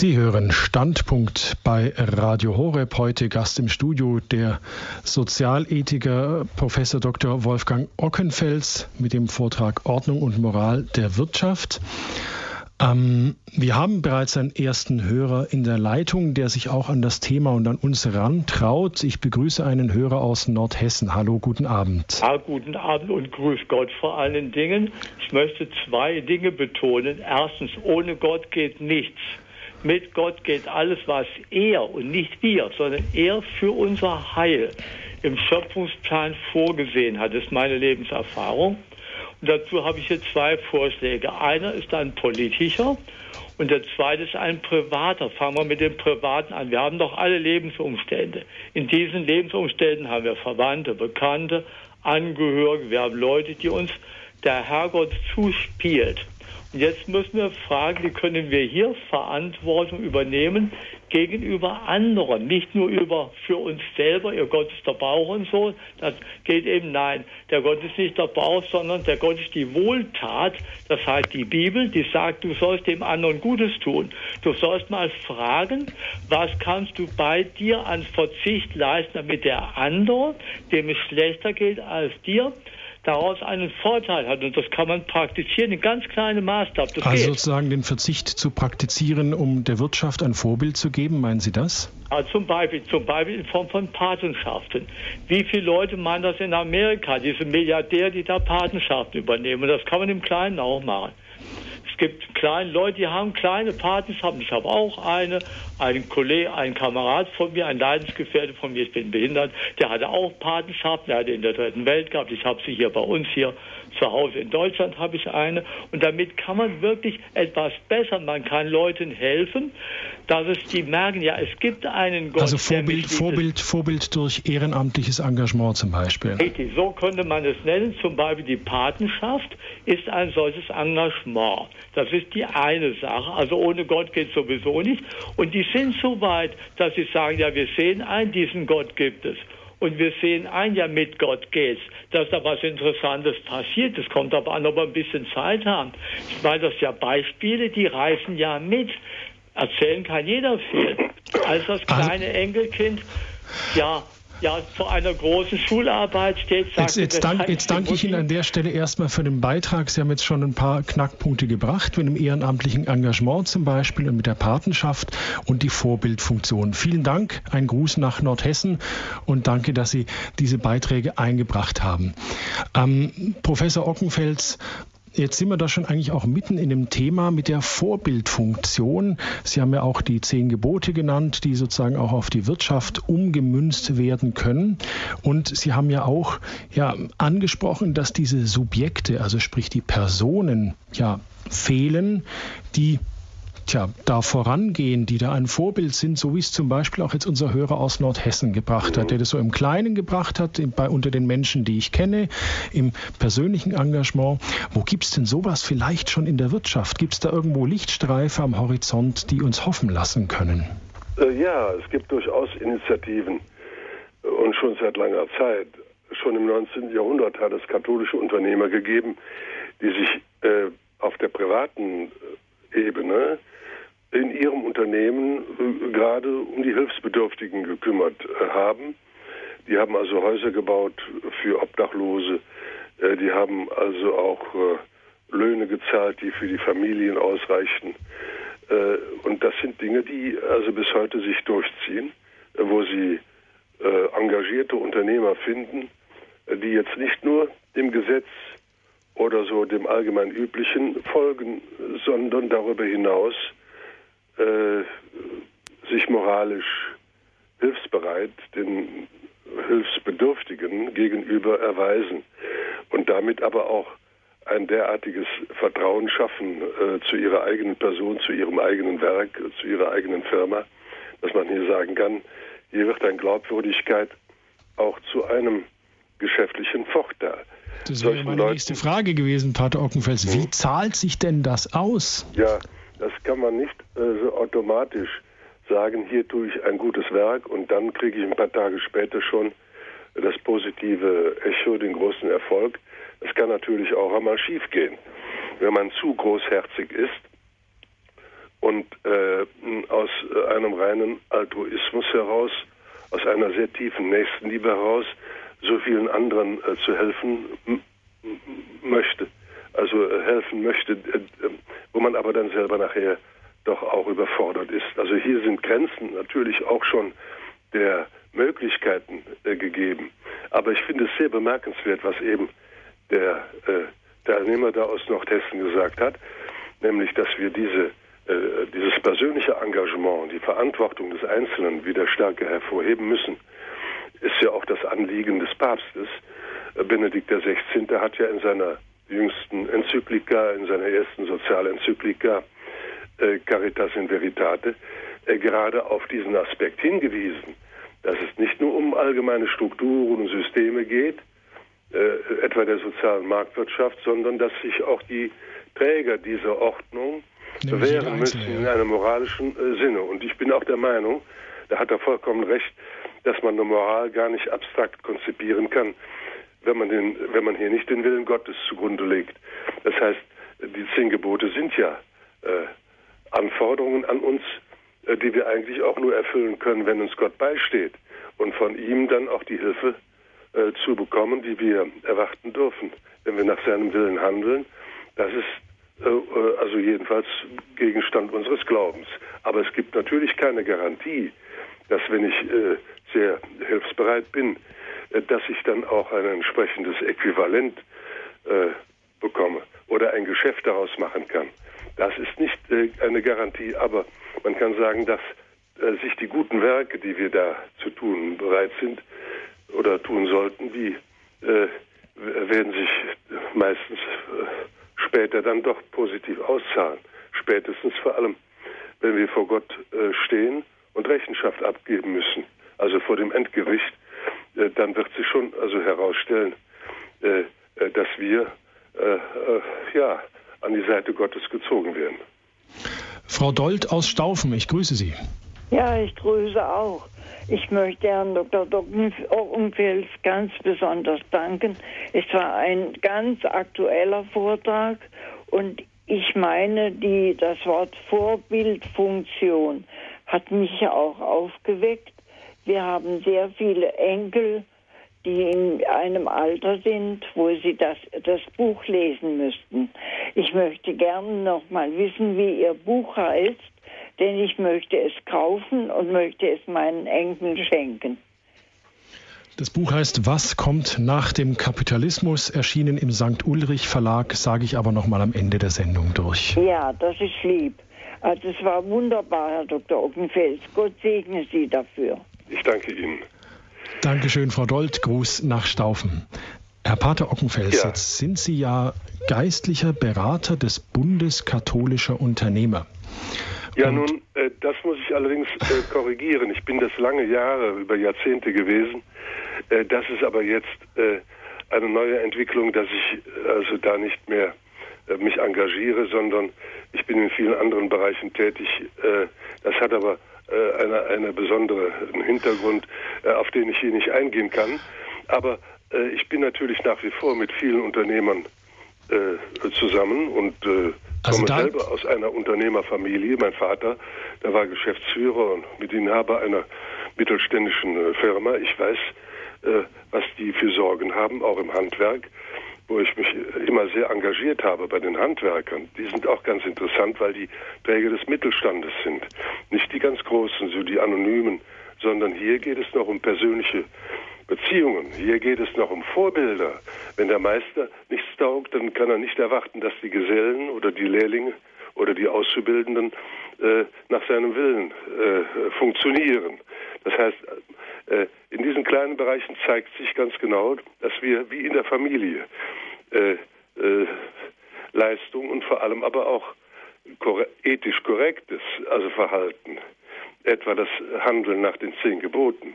Sie hören Standpunkt bei Radio Horeb. Heute Gast im Studio der Sozialethiker Professor Dr. Wolfgang Ockenfels mit dem Vortrag Ordnung und Moral der Wirtschaft. Ähm, wir haben bereits einen ersten Hörer in der Leitung, der sich auch an das Thema und an uns rantraut. Ich begrüße einen Hörer aus Nordhessen. Hallo, guten Abend. Ja, guten Abend und grüß Gott vor allen Dingen. Ich möchte zwei Dinge betonen. Erstens, ohne Gott geht nichts. Mit Gott geht alles, was er und nicht wir, sondern er für unser Heil im Schöpfungsplan vorgesehen hat. Ist meine Lebenserfahrung. Und dazu habe ich hier zwei Vorschläge. Einer ist ein politischer und der zweite ist ein privater. Fangen wir mit dem privaten an. Wir haben doch alle Lebensumstände. In diesen Lebensumständen haben wir Verwandte, Bekannte, Angehörige. Wir haben Leute, die uns der Herrgott zuspielt. Jetzt müssen wir fragen, wie können wir hier Verantwortung übernehmen gegenüber anderen, nicht nur über für uns selber, ihr Gott ist der Bauch und so, das geht eben nein. Der Gott ist nicht der Bauch, sondern der Gott ist die Wohltat, das heißt die Bibel, die sagt, du sollst dem anderen Gutes tun. Du sollst mal fragen, was kannst du bei dir an Verzicht leisten, damit der andere, dem es schlechter geht als dir, daraus einen Vorteil hat. Und das kann man praktizieren in ganz kleinem Maßstab. Das also geht. sozusagen den Verzicht zu praktizieren, um der Wirtschaft ein Vorbild zu geben, meinen Sie das? Ja, zum Beispiel, zum Beispiel in Form von Patenschaften. Wie viele Leute meinen das in Amerika, diese Milliardäre, die da Patenschaften übernehmen? Und das kann man im Kleinen auch machen gibt kleine Leute, die haben kleine Patenschaften. Ich habe auch eine, ein Kollege, ein Kamerad von mir, ein Leidensgefährte von mir, ich bin behindert, der hatte auch Patenschaften, der hatte in der dritten Welt gehabt. Ich habe sie hier bei uns hier zu Hause in Deutschland habe ich eine. Und damit kann man wirklich etwas bessern. Man kann Leuten helfen, dass es die merken, ja, es gibt einen Gott. Also Vorbild, Vorbild, Vorbild durch ehrenamtliches Engagement zum Beispiel. Richtig, so könnte man es nennen. Zum Beispiel die Patenschaft ist ein solches Engagement. Das ist die eine Sache. Also ohne Gott geht sowieso nicht. Und die sind so weit, dass sie sagen, ja, wir sehen ein, diesen Gott gibt es. Und wir sehen ein, ja, mit Gott geht's, dass da was Interessantes passiert. Es kommt aber an, ob wir ein bisschen Zeit haben. Weil das ja Beispiele, die reißen ja mit. Erzählen kann jeder viel. Als das kleine Enkelkind, ja, ja, vor einer großen Schularbeit steht. Jetzt, jetzt, dank, jetzt danke ich Ihnen an der Stelle erstmal für den Beitrag. Sie haben jetzt schon ein paar Knackpunkte gebracht, mit dem ehrenamtlichen Engagement zum Beispiel und mit der Patenschaft und die Vorbildfunktion. Vielen Dank, ein Gruß nach Nordhessen und danke, dass Sie diese Beiträge eingebracht haben. Ähm, Professor Ockenfels, Jetzt sind wir da schon eigentlich auch mitten in dem Thema mit der Vorbildfunktion. Sie haben ja auch die zehn Gebote genannt, die sozusagen auch auf die Wirtschaft umgemünzt werden können. Und Sie haben ja auch ja, angesprochen, dass diese Subjekte, also sprich die Personen, ja fehlen, die tja, da vorangehen, die da ein Vorbild sind, so wie es zum Beispiel auch jetzt unser Hörer aus Nordhessen gebracht hat, der das so im Kleinen gebracht hat, bei, unter den Menschen, die ich kenne, im persönlichen Engagement. Wo gibt es denn sowas vielleicht schon in der Wirtschaft? Gibt es da irgendwo Lichtstreife am Horizont, die uns hoffen lassen können? Äh, ja, es gibt durchaus Initiativen und schon seit langer Zeit. Schon im 19. Jahrhundert hat es katholische Unternehmer gegeben, die sich äh, auf der privaten äh, Ebene in ihrem Unternehmen äh, gerade um die Hilfsbedürftigen gekümmert äh, haben. Die haben also Häuser gebaut für Obdachlose. Äh, die haben also auch Löhne gezahlt, die für die Familien ausreichten. Und das sind Dinge, die also bis heute sich durchziehen, wo sie engagierte Unternehmer finden, die jetzt nicht nur dem Gesetz oder so dem allgemein üblichen folgen, sondern darüber hinaus äh, sich moralisch hilfsbereit den Hilfsbedürftigen gegenüber erweisen und damit aber auch ein derartiges Vertrauen schaffen äh, zu ihrer eigenen Person, zu ihrem eigenen Werk, zu ihrer eigenen Firma, dass man hier sagen kann, hier wird eine Glaubwürdigkeit auch zu einem geschäftlichen Vorteil. Das wäre meine Leuten, nächste Frage gewesen, Pater Ockenfels. Wie hm? zahlt sich denn das aus? Ja, das kann man nicht äh, so automatisch sagen, hier tue ich ein gutes Werk und dann kriege ich ein paar Tage später schon das positive Echo, den großen Erfolg. Es kann natürlich auch einmal schiefgehen, wenn man zu großherzig ist und äh, aus einem reinen Altruismus heraus, aus einer sehr tiefen Nächstenliebe heraus, so vielen anderen äh, zu helfen möchte, also äh, helfen möchte, äh, äh, wo man aber dann selber nachher doch auch überfordert ist. Also hier sind Grenzen natürlich auch schon der Möglichkeiten gegeben. Aber ich finde es sehr bemerkenswert, was eben der Teilnehmer da aus Nordhessen gesagt hat, nämlich, dass wir diese, dieses persönliche Engagement, die Verantwortung des Einzelnen wieder stärker hervorheben müssen, ist ja auch das Anliegen des Papstes. Benedikt XVI. hat ja in seiner jüngsten Enzyklika, in seiner ersten Sozialenzyklika äh, Caritas in Veritate, äh, gerade auf diesen Aspekt hingewiesen, dass es nicht nur um allgemeine Strukturen und Systeme geht, äh, etwa der sozialen Marktwirtschaft, sondern dass sich auch die Träger dieser Ordnung Nämlich wehren müssen in einem moralischen äh, Sinne. Und ich bin auch der Meinung, da hat er vollkommen recht, dass man eine Moral gar nicht abstrakt konzipieren kann, wenn man, den, wenn man hier nicht den Willen Gottes zugrunde legt. Das heißt, die zehn Gebote sind ja äh, Anforderungen an uns, äh, die wir eigentlich auch nur erfüllen können, wenn uns Gott beisteht und von ihm dann auch die Hilfe äh, zu bekommen, die wir erwarten dürfen, wenn wir nach seinem Willen handeln. Das ist äh, äh also jedenfalls Gegenstand unseres Glaubens. Aber es gibt natürlich keine Garantie, dass wenn ich äh, sehr hilfsbereit bin, äh, dass ich dann auch ein entsprechendes Äquivalent äh, bekomme oder ein Geschäft daraus machen kann. Das ist nicht eine Garantie, aber man kann sagen, dass sich die guten Werke, die wir da zu tun bereit sind oder tun sollten, die werden sich meistens später dann doch positiv auszahlen. Spätestens vor allem, wenn wir vor Gott stehen und Rechenschaft abgeben müssen, also vor dem Endgericht äh, dann wird sich schon also herausstellen, äh, äh, dass wir ja an die Seite Gottes gezogen werden. Frau Dold aus Staufen, ich grüße Sie. Ja, ich grüße auch. Ich möchte Herrn Dr. Umfels ganz besonders danken. Es war ein ganz aktueller Vortrag und ich meine, die, das Wort Vorbildfunktion hat mich auch aufgeweckt. Wir haben sehr viele Enkel, die in einem Alter sind, wo sie das, das Buch lesen müssten. Ich möchte gerne noch mal wissen, wie Ihr Buch heißt, denn ich möchte es kaufen und möchte es meinen Enkeln schenken. Das Buch heißt Was kommt nach dem Kapitalismus, erschienen im St. Ulrich Verlag, sage ich aber noch mal am Ende der Sendung durch. Ja, das ist lieb. Also es war wunderbar, Herr Dr. Ockenfels. Gott segne Sie dafür. Ich danke Ihnen. Dankeschön, Frau Dold. Gruß nach Staufen. Herr Pater Ockenfels, ja. jetzt sind Sie ja geistlicher Berater des Bundes katholischer Unternehmer. Ja, Und nun, äh, das muss ich allerdings äh, korrigieren. Ich bin das lange Jahre, über Jahrzehnte gewesen. Äh, das ist aber jetzt äh, eine neue Entwicklung, dass ich äh, also da nicht mehr mich engagiere, sondern ich bin in vielen anderen Bereichen tätig. das hat aber eine, eine besondere Hintergrund, auf den ich hier nicht eingehen kann. Aber ich bin natürlich nach wie vor mit vielen Unternehmern zusammen und also komme selber aus einer Unternehmerfamilie. Mein Vater, der war Geschäftsführer und Mitinhaber einer mittelständischen Firma. Ich weiß, äh, was die für Sorgen haben, auch im Handwerk, wo ich mich immer sehr engagiert habe bei den Handwerkern. Die sind auch ganz interessant, weil die Träger des Mittelstandes sind. Nicht die ganz Großen, so die Anonymen, sondern hier geht es noch um persönliche Beziehungen. Hier geht es noch um Vorbilder. Wenn der Meister nichts taugt, dann kann er nicht erwarten, dass die Gesellen oder die Lehrlinge oder die Auszubildenden äh, nach seinem Willen äh, funktionieren. Das heißt, in diesen kleinen Bereichen zeigt sich ganz genau, dass wir wie in der Familie äh, äh, Leistung und vor allem aber auch ethisch korrektes, also Verhalten, etwa das Handeln nach den zehn Geboten,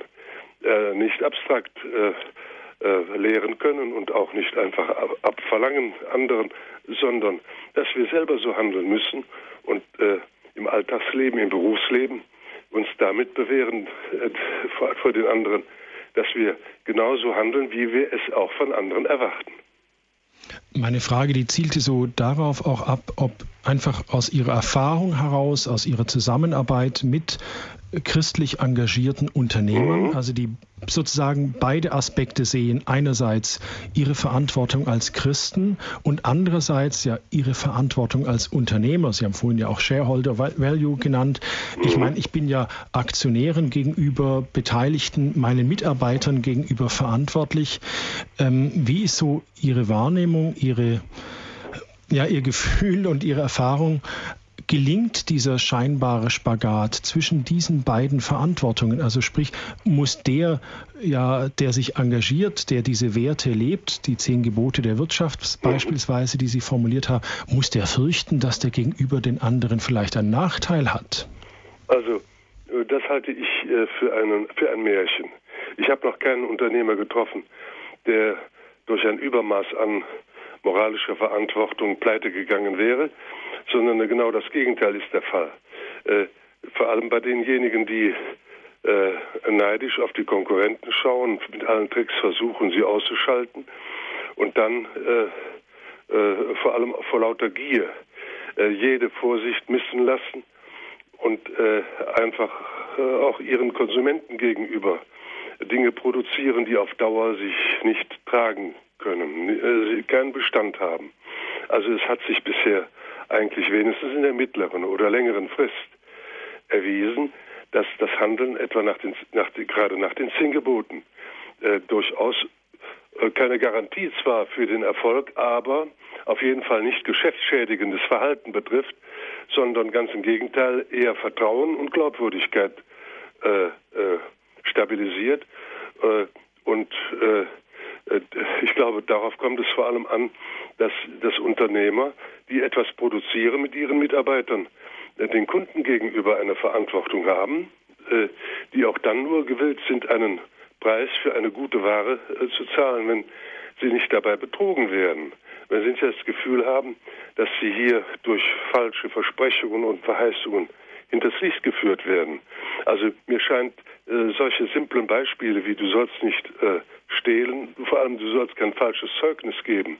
äh, nicht abstrakt äh, äh, lehren können und auch nicht einfach abverlangen anderen, sondern dass wir selber so handeln müssen und im Alltagsleben, im Berufsleben uns damit bewähren äh, vor, den anderen, dass wir genauso handeln, wie wir es auch von anderen erwarten. Meine Frage, die zielte so darauf auch ab, ob einfach aus Ihrer Erfahrung heraus, aus Ihrer Zusammenarbeit mit christlich engagierten Unternehmern, mhm. also die sozusagen beide Aspekte sehen. Einerseits ihre Verantwortung als Christen und andererseits ja ihre Verantwortung als Unternehmer. Sie haben vorhin ja auch Shareholder Value genannt. Ich mhm. meine, ich bin ja Aktionären gegenüber Beteiligten, meinen Mitarbeitern gegenüber verantwortlich. Ähm, wie ist so Ihre Wahrnehmung, Ihre ja, Ihr Gefühl und Ihre Erfahrung gelingt dieser scheinbare Spagat zwischen diesen beiden Verantwortungen? Also sprich, muss der, ja, der sich engagiert, der diese Werte lebt, die zehn Gebote der Wirtschaft beispielsweise, die Sie formuliert haben, muss der fürchten, dass der gegenüber den anderen vielleicht einen Nachteil hat? Also, äh, das halte ich äh, für, einen, für ein Märchen. Ich habe noch keinen Unternehmer getroffen, der durch ein Übermaß an moralischer Verantwortung pleite gegangen wäre, sondern genau das Gegenteil ist der Fall. Äh, vor allem bei denjenigen, die äh, neidisch auf die Konkurrenten schauen, mit allen Tricks versuchen, sie auszuschalten und dann äh, äh vor allem vor lauter Gier äh, jede Vorsicht missen lassen und äh, einfach auch ihren Konsumenten gegenüber Dinge produzieren, die auf Dauer sich nicht tragen können, keinen Bestand haben. Also es hat sich bisher eigentlich wenigstens in der mittleren oder längeren Frist erwiesen, dass das Handeln etwa nach den, nach gerade nach den zehn Geboten äh, durchaus äh, keine Garantie zwar für den Erfolg, aber auf jeden Fall nicht geschäftsschädigendes Verhalten betrifft, sondern ganz im Gegenteil eher Vertrauen und Glaubwürdigkeit äh, äh stabilisiert. Äh, und ich glaube, darauf kommt es vor allem an, dass, dass Unternehmer, die etwas produzieren mit ihren Mitarbeitern, äh, den Kunden gegenüber eine Verantwortung haben, äh, die auch dann nur gewillt sind, einen Preis für eine gute Ware äh, zu zahlen, wenn sie nicht dabei betrogen werden. Wenn sie nicht das Gefühl haben, dass sie hier durch falsche Versprechungen und Verheißungen hinters Licht geführt werden. Also mir scheint äh, solche simplen Beispiele wie du sollst nicht äh, stehlen, vor allem du sollst kein falsches Zeugnis geben,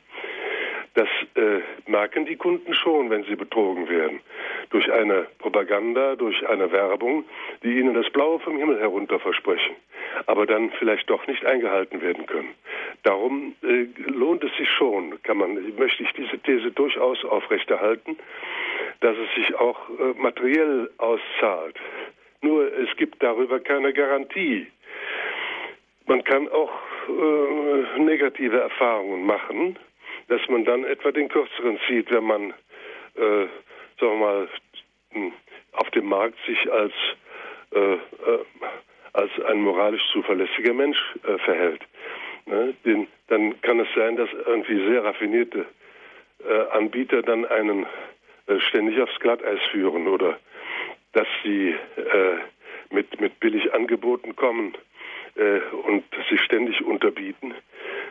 das äh, merken die Kunden schon, wenn sie betrogen werden. Durch eine Propaganda, durch eine Werbung, die ihnen das Blaue vom Himmel herunter versprechen, aber dann vielleicht doch nicht eingehalten werden können. Darum äh, lohnt es sich schon, kann man, möchte ich diese These durchaus aufrechterhalten, dass es sich auch äh, materiell auszahlt. Nur es gibt darüber keine Garantie. Man kann auch äh, negative Erfahrungen machen, dass man dann etwa den kürzeren zieht, wenn man, äh, sagen wir mal, hm, auf dem Markt sich als, äh, äh, als ein moralisch zuverlässiger Mensch äh, verhält. ne, den, dann kann es sein, dass irgendwie sehr raffinierte äh, Anbieter dann einen ständig aufs Glatteis führen oder dass sie äh, mit, mit Billigangeboten kommen äh, und sich ständig unterbieten,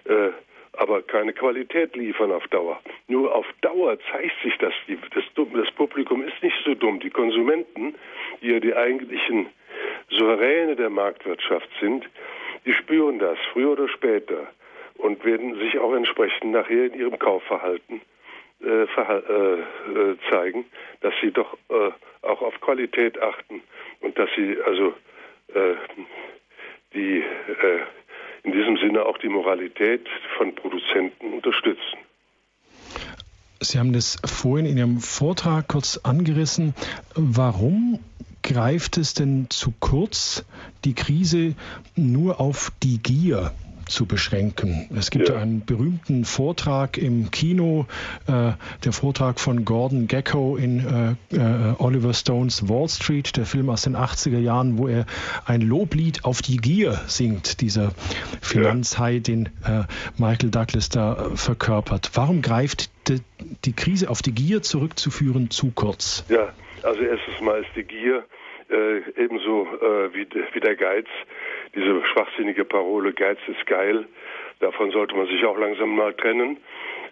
äh, aber keine Qualität liefern auf Dauer. Nur auf Dauer zeigt sich, dass die, das, das Publikum ist nicht so dumm. Die Konsumenten, die ja die eigentlichen Souveräne der Marktwirtschaft sind, die spüren das früher oder später und werden sich auch entsprechend nachher in ihrem Kaufverhalten äh, äh, äh, zeigen, dass sie doch äh, auch auf Qualität achten und dass sie also äh, die äh, in diesem Sinne auch die Moralität von Produzenten unterstützen. Sie haben das vorhin in Ihrem Vortrag kurz angerissen. Warum greift es denn zu kurz, die Krise nur auf die Gier zu beschränken. Es gibt ja. einen berühmten Vortrag im Kino, äh, der Vortrag von Gordon Gecko in äh, äh, Oliver Stones Wall Street, der Film aus den 80er Jahren, wo er ein Loblied auf die Gier singt, dieser Finanzhai, den äh, Michael Douglas da verkörpert. Warum greift die, die Krise auf die Gier zurückzuführen zu kurz? Ja, also erstens mal ist die Gier äh, ebenso äh, wie, wie der Geiz, diese schwachsinnige Parole Geiz ist geil, davon sollte man sich auch langsam mal trennen.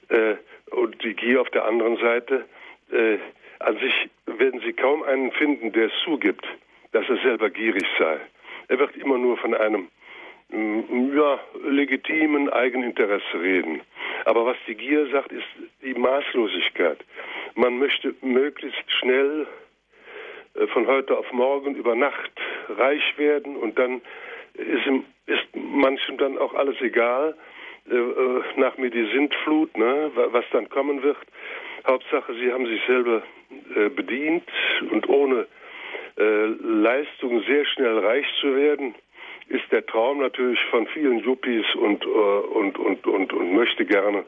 Äh, und die Gier auf der anderen Seite, äh, an sich werden Sie kaum einen finden, der es zugibt, dass er selber gierig sei. Er wird immer nur von einem mm, ja, legitimen Eigeninteresse reden. Aber was die Gier sagt, ist die Maßlosigkeit. Man möchte möglichst schnell äh, von heute auf morgen über Nacht reich werden und dann ist, ist manchem dann auch alles egal. Äh, äh, nach mir die Sintflut, ne, was dann kommen wird. Hauptsache, sie haben sich selber äh, bedient und ohne äh, Leistung sehr schnell reich zu werden, ist der Traum natürlich von vielen Yuppies und, äh, und, und, und, und möchte gerne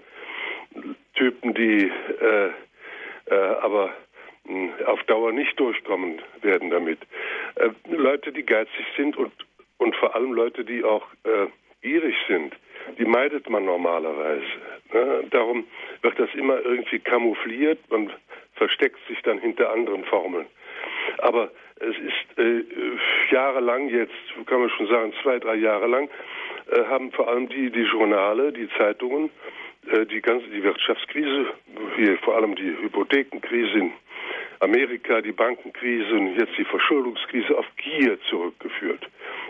Typen, die aber auf Dauer nicht durchkommen werden damit. Äh, Leute, die geizig sind und, und vor allem Leute, die auch äh, gierig sind, die meidet man normalerweise. Ne? Darum wird das immer irgendwie kamoufliert, man versteckt sich dann hinter anderen Formeln. Aber es ist äh, jahrelang jetzt, kann man schon sagen, zwei, drei Jahre lang, äh, haben vor allem die, die Journale, die Zeitungen, die ganze die Wirtschaftskrise, hier vor allem die Hypothekenkrise in Amerika, die Bankenkrise und jetzt die Verschuldungskrise auf Gier zurückgeführt.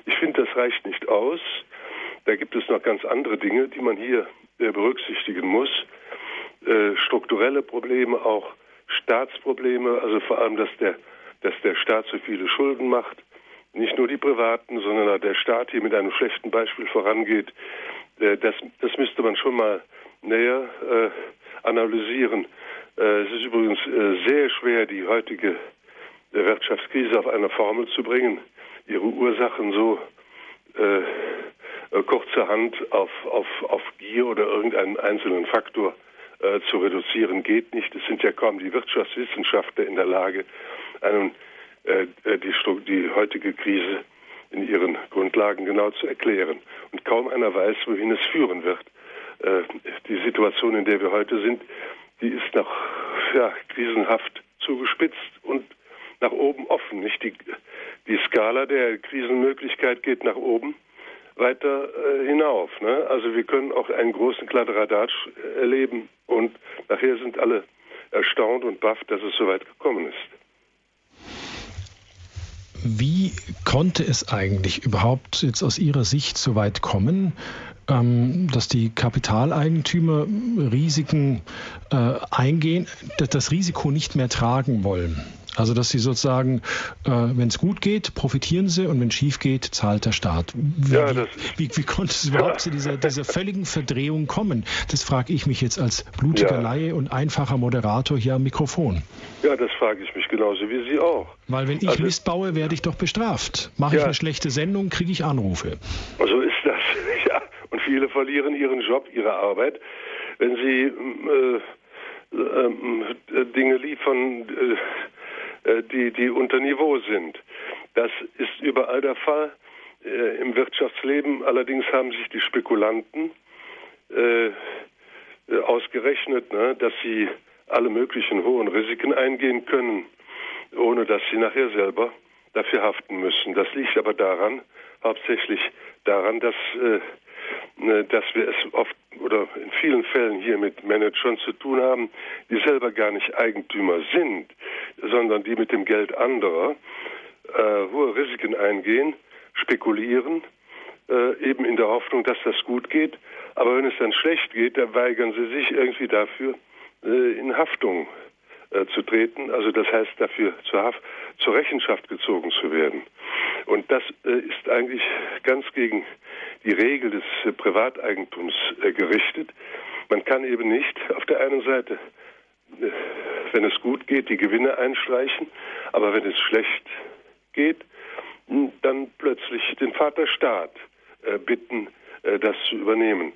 Ich finde, das reicht nicht aus. Da gibt es noch ganz andere Dinge, die man hier äh, berücksichtigen muss. Äh, strukturelle Probleme, auch Staatsprobleme, also vor allem, dass der, dass der Staat so viele Schulden macht. Nicht nur die Privaten, sondern der Staat hier mit einem schlechten Beispiel vorangeht. Äh, das, das müsste man schon mal näher äh, analysieren. Äh, es ist übrigens äh, sehr schwer, die heutige äh, Wirtschaftskrise auf eine Formel zu bringen, ihre Ursachen so äh, kurzerhand auf, auf, auf Gier oder irgendeinen einzelnen Faktor äh, zu reduzieren, geht nicht. Es sind ja kaum die Wirtschaftswissenschaftler in der Lage, einen, äh, die, die heutige Krise in ihren Grundlagen genau zu erklären. Und kaum einer weiß, wohin es führen wird. Die Situation, in der wir heute sind, die ist noch ja, krisenhaft zugespitzt und nach oben offen. Nicht die, die Skala der Krisenmöglichkeit geht nach oben weiter äh, hinauf. Ne? Also wir können auch einen großen Kladderadatsch erleben und nachher sind alle erstaunt und baff, dass es so weit gekommen ist. Wie konnte es eigentlich überhaupt jetzt aus Ihrer Sicht so weit kommen, dass die Kapitaleigentümer Risiken äh, eingehen, das Risiko nicht mehr tragen wollen. Also dass sie sozusagen, äh, wenn es gut geht, profitieren sie und wenn es schief geht, zahlt der Staat. Wie, ja, wie, wie, konnte es überhaupt zu dieser, dieser völligen Verdrehung kommen? Das frage ich mich jetzt als blutiger ja. Laie und einfacher Moderator hier am Mikrofon. Ja, das frage ich mich genauso wie Sie auch. Weil wenn ich also, Mist baue, werde ich doch bestraft. Mache ja. ich eine schlechte Sendung, kriege ich Anrufe. So ist das, ja. Und viele verlieren ihren Job, ihre Arbeit, wenn sie äh, äh, Dinge liefern, äh, die, die unter Niveau sind. Das ist überall der Fall. Äh, Im Wirtschaftsleben allerdings haben sich die Spekulanten äh, ausgerechnet, ne, dass sie alle möglichen hohen Risiken eingehen können, ohne dass sie nachher selber dafür haften müssen. Das liegt aber daran, hauptsächlich daran, dass, äh, dass wir es oft oder in vielen Fällen hier mit Managern zu tun haben, die selber gar nicht Eigentümer sind, sondern die mit dem Geld anderer äh, hohe Risiken eingehen, spekulieren, äh, eben in der Hoffnung, dass das gut geht. Aber wenn es dann schlecht geht, dann weigern sie sich irgendwie dafür, äh, in Haftung äh, zu treten, also das heißt dafür zur, Haft, zur Rechenschaft gezogen zu werden. Und das äh, ist eigentlich ganz gegen die Regel des äh, Privateigentums äh, gerichtet. Man kann eben nicht auf der einen Seite, äh, wenn es gut geht, die Gewinne einstreichen, aber wenn es schlecht geht, dann plötzlich den Vater Staat bitten, das zu übernehmen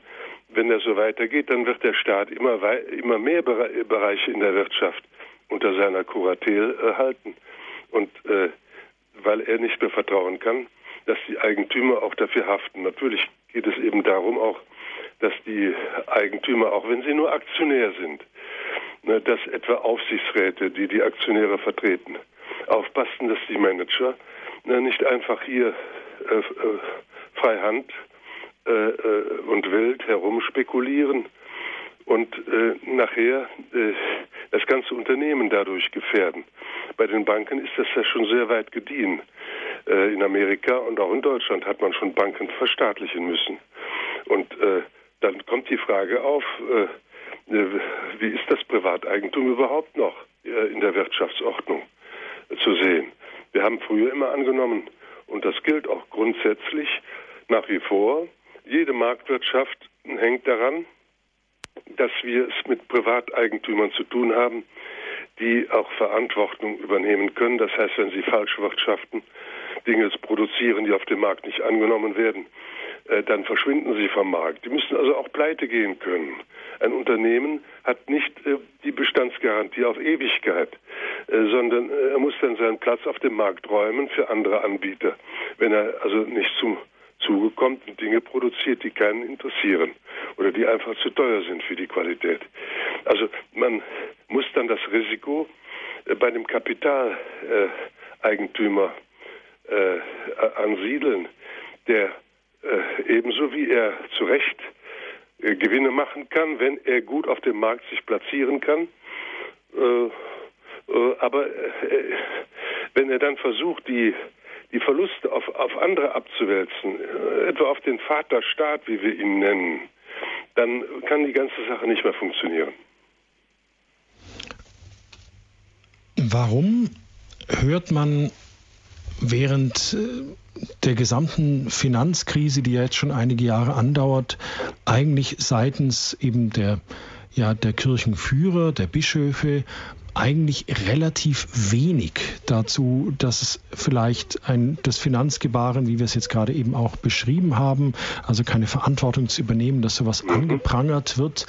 wenn das so weitergeht, dann wird der Staat immer, immer mehr Bereiche in der Wirtschaft unter seiner Kuratel äh, halten. Und äh, weil er nicht mehr vertrauen kann, dass die Eigentümer auch dafür haften. Natürlich geht es eben darum auch, dass die Eigentümer, auch wenn sie nur Aktionär sind, ne, dass etwa Aufsichtsräte, die die Aktionäre vertreten, aufpassen, dass die Manager ne, nicht einfach hier äh, äh, freihand äh, äh, und wild herumspekulieren und äh, nachher äh, das ganze Unternehmen dadurch gefährden. Bei den Banken ist das ja schon sehr weit gediehen. Äh, in Amerika und auch in Deutschland hat man schon Banken verstaatlichen müssen. Und äh, dann kommt die Frage auf, äh, äh wie ist das Privateigentum überhaupt noch äh, in der Wirtschaftsordnung zu sehen? Wir haben früher immer angenommen, und das gilt auch grundsätzlich nach wie vor, jede Marktwirtschaft hängt daran, dass wir es mit Privateigentümern zu tun haben, die auch Verantwortung übernehmen können. Das heißt, wenn sie falsch wirtschaften, Dinge produzieren, die auf dem Markt nicht angenommen werden, äh, dann verschwinden sie vom Markt. Die müssen also auch pleite gehen können. Ein Unternehmen hat nicht äh, die Bestandsgarantie auf Ewigkeit, äh, sondern er muss dann seinen Platz auf dem Markt räumen für andere Anbieter, wenn er also nicht zum Zuge kommt und Dinge produziert, die keinen interessieren oder die einfach zu teuer sind für die Qualität. Also man muss dann das Risiko äh, bei dem Kapitaleigentümer äh, ansiedeln, der äh, ebenso wie er zu Recht Gewinne machen kann, wenn er gut auf dem Markt sich platzieren kann. Aber wenn er dann versucht, die die Verluste auf, auf andere abzuwälzen, äh, etwa auf den Vaterstaat, wie wir ihn nennen, dann kann die ganze Sache nicht mehr funktionieren. Warum hört man während äh, der gesamten Finanzkrise, die ja jetzt schon einige Jahre andauert, eigentlich seitens eben der ja der Kirchenführer, der Bischöfe eigentlich relativ wenig dazu, dass es vielleicht ein, das Finanzgebaren, wie wir es jetzt gerade eben auch beschrieben haben, also keine Verantwortung zu übernehmen, dass sowas mhm. angeprangert wird.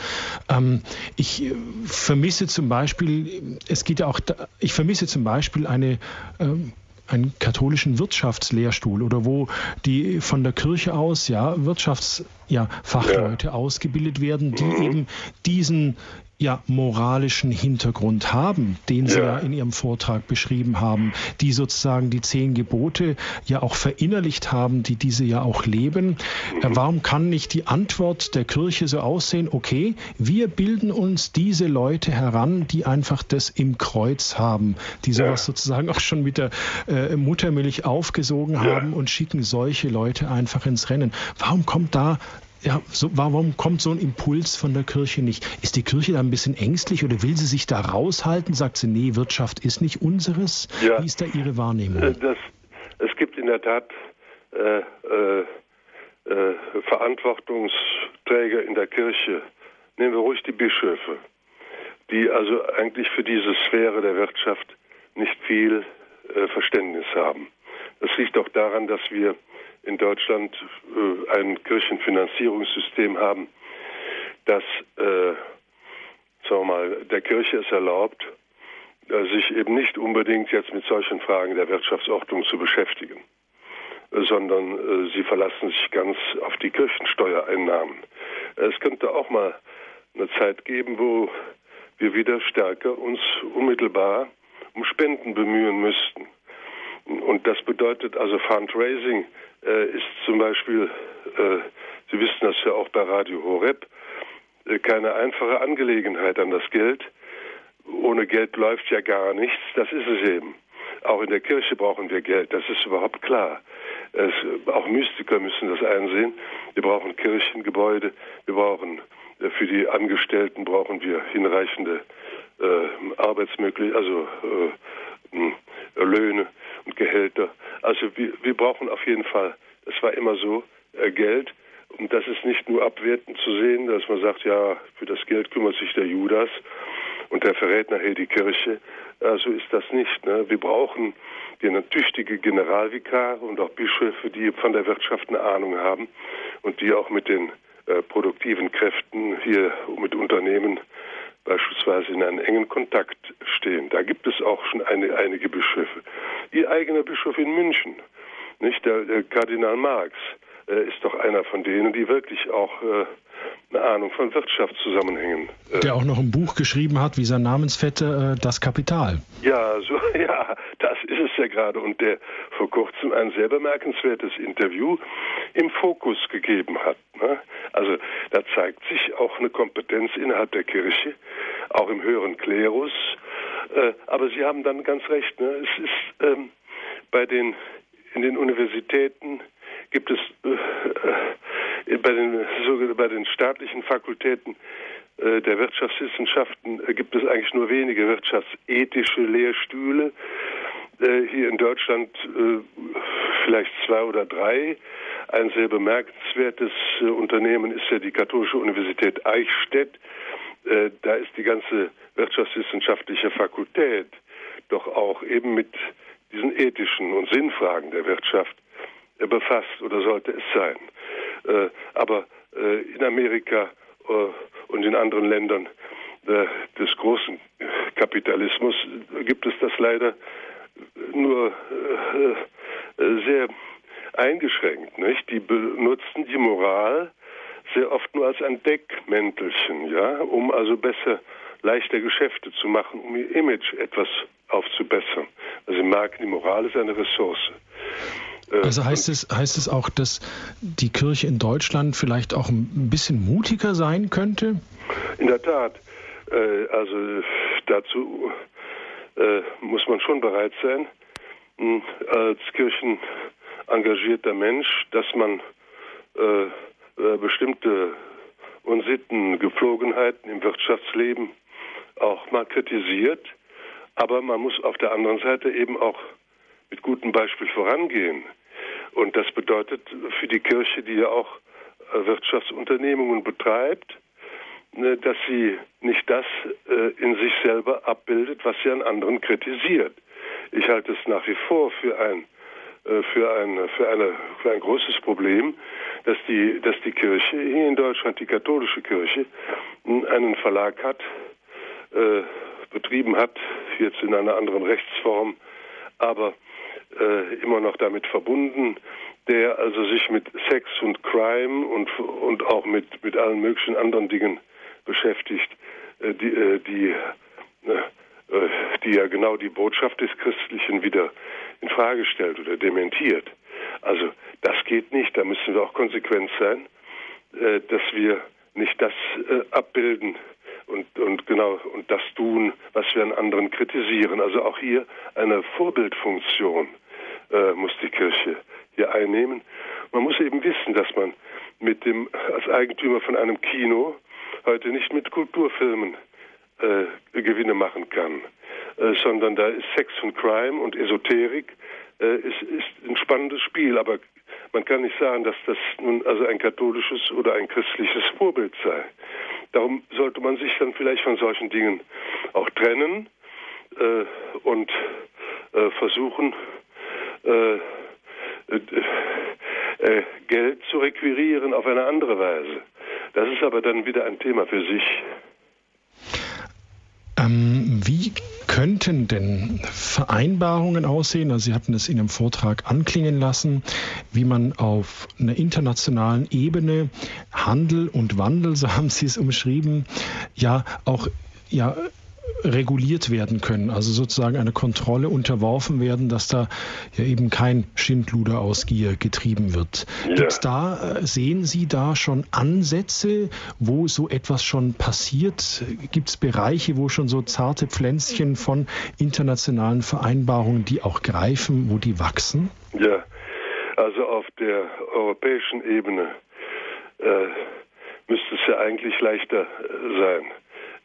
Ähm, ich äh, vermisse zum Beispiel, es geht ja auch, ich vermisse zum Beispiel eine ähm, einen katholischen Wirtschaftslehrstuhl oder wo die von der Kirche aus ja Wirtschaftsfachleute ja, ausgebildet werden, die mhm. eben diesen ja moralischen Hintergrund haben, den Sie ja. ja. in Ihrem Vortrag beschrieben haben, die sozusagen die zehn Gebote ja auch verinnerlicht haben, die diese ja auch leben. Mhm. Warum kann nicht die Antwort der Kirche so aussehen, okay, wir bilden uns diese Leute heran, die einfach das im Kreuz haben, die sowas ja. sozusagen auch schon mit der äh, Muttermilch aufgesogen ja. haben und schicken solche Leute einfach ins Rennen. Warum kommt da ja, so, warum kommt so ein Impuls von der Kirche nicht? Ist die Kirche da ein bisschen ängstlich oder will sie sich da raushalten? Sagt sie, nee, Wirtschaft ist nicht unseres? Ja, Wie ist da Ihre Wahrnehmung? Äh, das, es gibt in der Tat äh, äh, äh, Verantwortungsträger in der Kirche. Nehmen wir ruhig die Bischöfe, die also eigentlich für diese Sphäre der Wirtschaft nicht viel äh, Verständnis haben. Das liegt auch daran, dass wir in Deutschland äh, ein Kirchenfinanzierungssystem haben, das, äh, sagen wir mal, der Kirche es erlaubt, äh, sich eben nicht unbedingt jetzt mit solchen Fragen der Wirtschaftsordnung zu beschäftigen. sondern äh, sie verlassen sich ganz auf die Kirchensteuereinnahmen. Es könnte auch mal eine Zeit geben, wo wir wieder stärker uns unmittelbar um Spenden bemühen müssten. Und das bedeutet also Fundraising äh, ist zum Beispiel, äh, Sie wissen das ja auch bei Radio Horeb, äh, keine einfache Angelegenheit an das Geld. Ohne Geld läuft ja gar nichts, das ist es eben. Auch in der Kirche brauchen wir Geld, das ist überhaupt klar. Es, auch Mystiker müssen das einsehen. Wir brauchen Kirchengebäude, wir brauchen äh, für die Angestellten brauchen wir hinreichende äh, Arbeitsmöglichkeiten, also äh, Löhne und Gehälter. Also wir, wir brauchen auf jeden Fall, es war immer so, äh, Geld. Und das ist nicht nur abwertend zu sehen, dass man sagt, ja, für das Geld kümmert sich der Judas und der verrät nachher die Kirche. Äh, so ist das nicht. Ne? Wir brauchen die tüchtige Generalvikare und auch Bischöfe, die von der Wirtschaft eine Ahnung haben und die auch mit den äh, produktiven Kräften hier mit Unternehmen beispielsweise in einem engen Kontakt stehen. Da gibt es auch schon eine, einige Bischöfe. Ihr eigener Bischof in München, nicht der, der Kardinal Marx, ist doch einer von denen, die wirklich auch äh, eine Ahnung von Wirtschaftszusammenhängen. Äh, der auch noch ein Buch geschrieben hat, wie sein Namensfette, äh, Das Kapital. Ja, so, ja, das ist es ja gerade. Und der vor kurzem ein sehr bemerkenswertes Interview im Fokus gegeben hat. Ne? Also da zeigt sich auch eine Kompetenz innerhalb der Kirche, auch im höheren Klerus. Äh, aber Sie haben dann ganz recht. Ne? Es ist ähm, bei den in den Universitäten gibt es äh, bei, den, bei den staatlichen Fakultäten äh, der Wirtschaftswissenschaften äh, gibt es eigentlich nur wenige wirtschaftsethische Lehrstühle. Äh, hier in Deutschland äh, vielleicht zwei oder drei. Ein sehr bemerkenswertes äh, Unternehmen ist ja die Katholische Universität Eichstätt. Da ist die ganze wirtschaftswissenschaftliche Fakultät doch auch eben mit diesen ethischen und Sinnfragen der Wirtschaft befasst oder sollte es sein. Äh, aber äh, in Amerika äh, und in anderen Ländern des großen Kapitalismus gibt es das leider nur sehr eingeschränkt. Nicht? Die benutzen die Moral sehr oft nur als ein Deckmäntelchen, ja, um also besser, leichter Geschäfte zu machen, um ihr Image etwas aufzubessern. Also im Markt, die Moral ist eine Ressource. Äh, also heißt es, heißt es auch, dass die Kirche in Deutschland vielleicht auch ein bisschen mutiger sein könnte? In der Tat. Äh, also dazu äh, muss man schon bereit sein, hm, als kirchenengagierter Mensch, dass man bestimmte Unsitten, Gepflogenheiten im Wirtschaftsleben auch mal kritisiert. Aber man muss auf der anderen Seite eben auch mit gutem Beispiel vorangehen. Und das bedeutet für die Kirche, die ja auch äh, Wirtschaftsunternehmungen betreibt, ne, dass sie nicht das äh, in sich selber abbildet, was sie an anderen kritisiert. Ich halte es nach wie vor für ein äh, für ein für eine für ein großes Problem, dass die dass die Kirche hier in Deutschland die katholische Kirche einen Verlag hat betrieben hat jetzt in einer anderen Rechtsform, aber äh, immer noch damit verbunden, der also sich mit Sex und Crime und, und auch mit, mit allen möglichen anderen Dingen beschäftigt, äh, die, äh, die, äh, äh, die ja genau die Botschaft des Christlichen wieder in Frage stellt oder dementiert. Also das geht nicht, da müssen wir auch konsequent sein, äh, dass wir nicht das abbilden, und, und genau und das tun, was wir an anderen kritisieren. Also auch hier eine Vorbildfunktion äh, muss die Kirche hier einnehmen. Man muss eben wissen, dass man mit dem als Eigentümer von einem Kino heute nicht mit Kulturfilmen äh, Gewinne machen kann, äh, sondern da ist Sex und Crime und Esoterik äh, ist, ist ein spannendes Spiel, aber man kann nicht sagen, dass das nun also ein katholisches oder ein christliches Vorbild sei. Darum sollte man sich dann vielleicht von solchen Dingen auch trennen äh, und äh, versuchen, äh, äh, äh, Geld zu requirieren auf eine andere Weise. Das ist aber dann wieder ein Thema für sich. Ähm, könnten denn Vereinbarungen aussehen? Also Sie hatten es in Ihrem Vortrag anklingen lassen, wie man auf einer internationalen Ebene Handel und Wandel, so haben Sie es umschrieben, ja auch ja, reguliert werden können, also sozusagen eine Kontrolle unterworfen werden, dass da ja eben kein Schindluder aus Gier getrieben wird. Ja. Gibt's da, äh, sehen Sie da schon Ansätze, wo so etwas schon passiert? Gibt es Bereiche, wo schon so zarte Pflänzchen von internationalen Vereinbarungen, die auch greifen, wo die wachsen? Ja, also auf der europäischen Ebene äh, müsste es ja eigentlich leichter äh, sein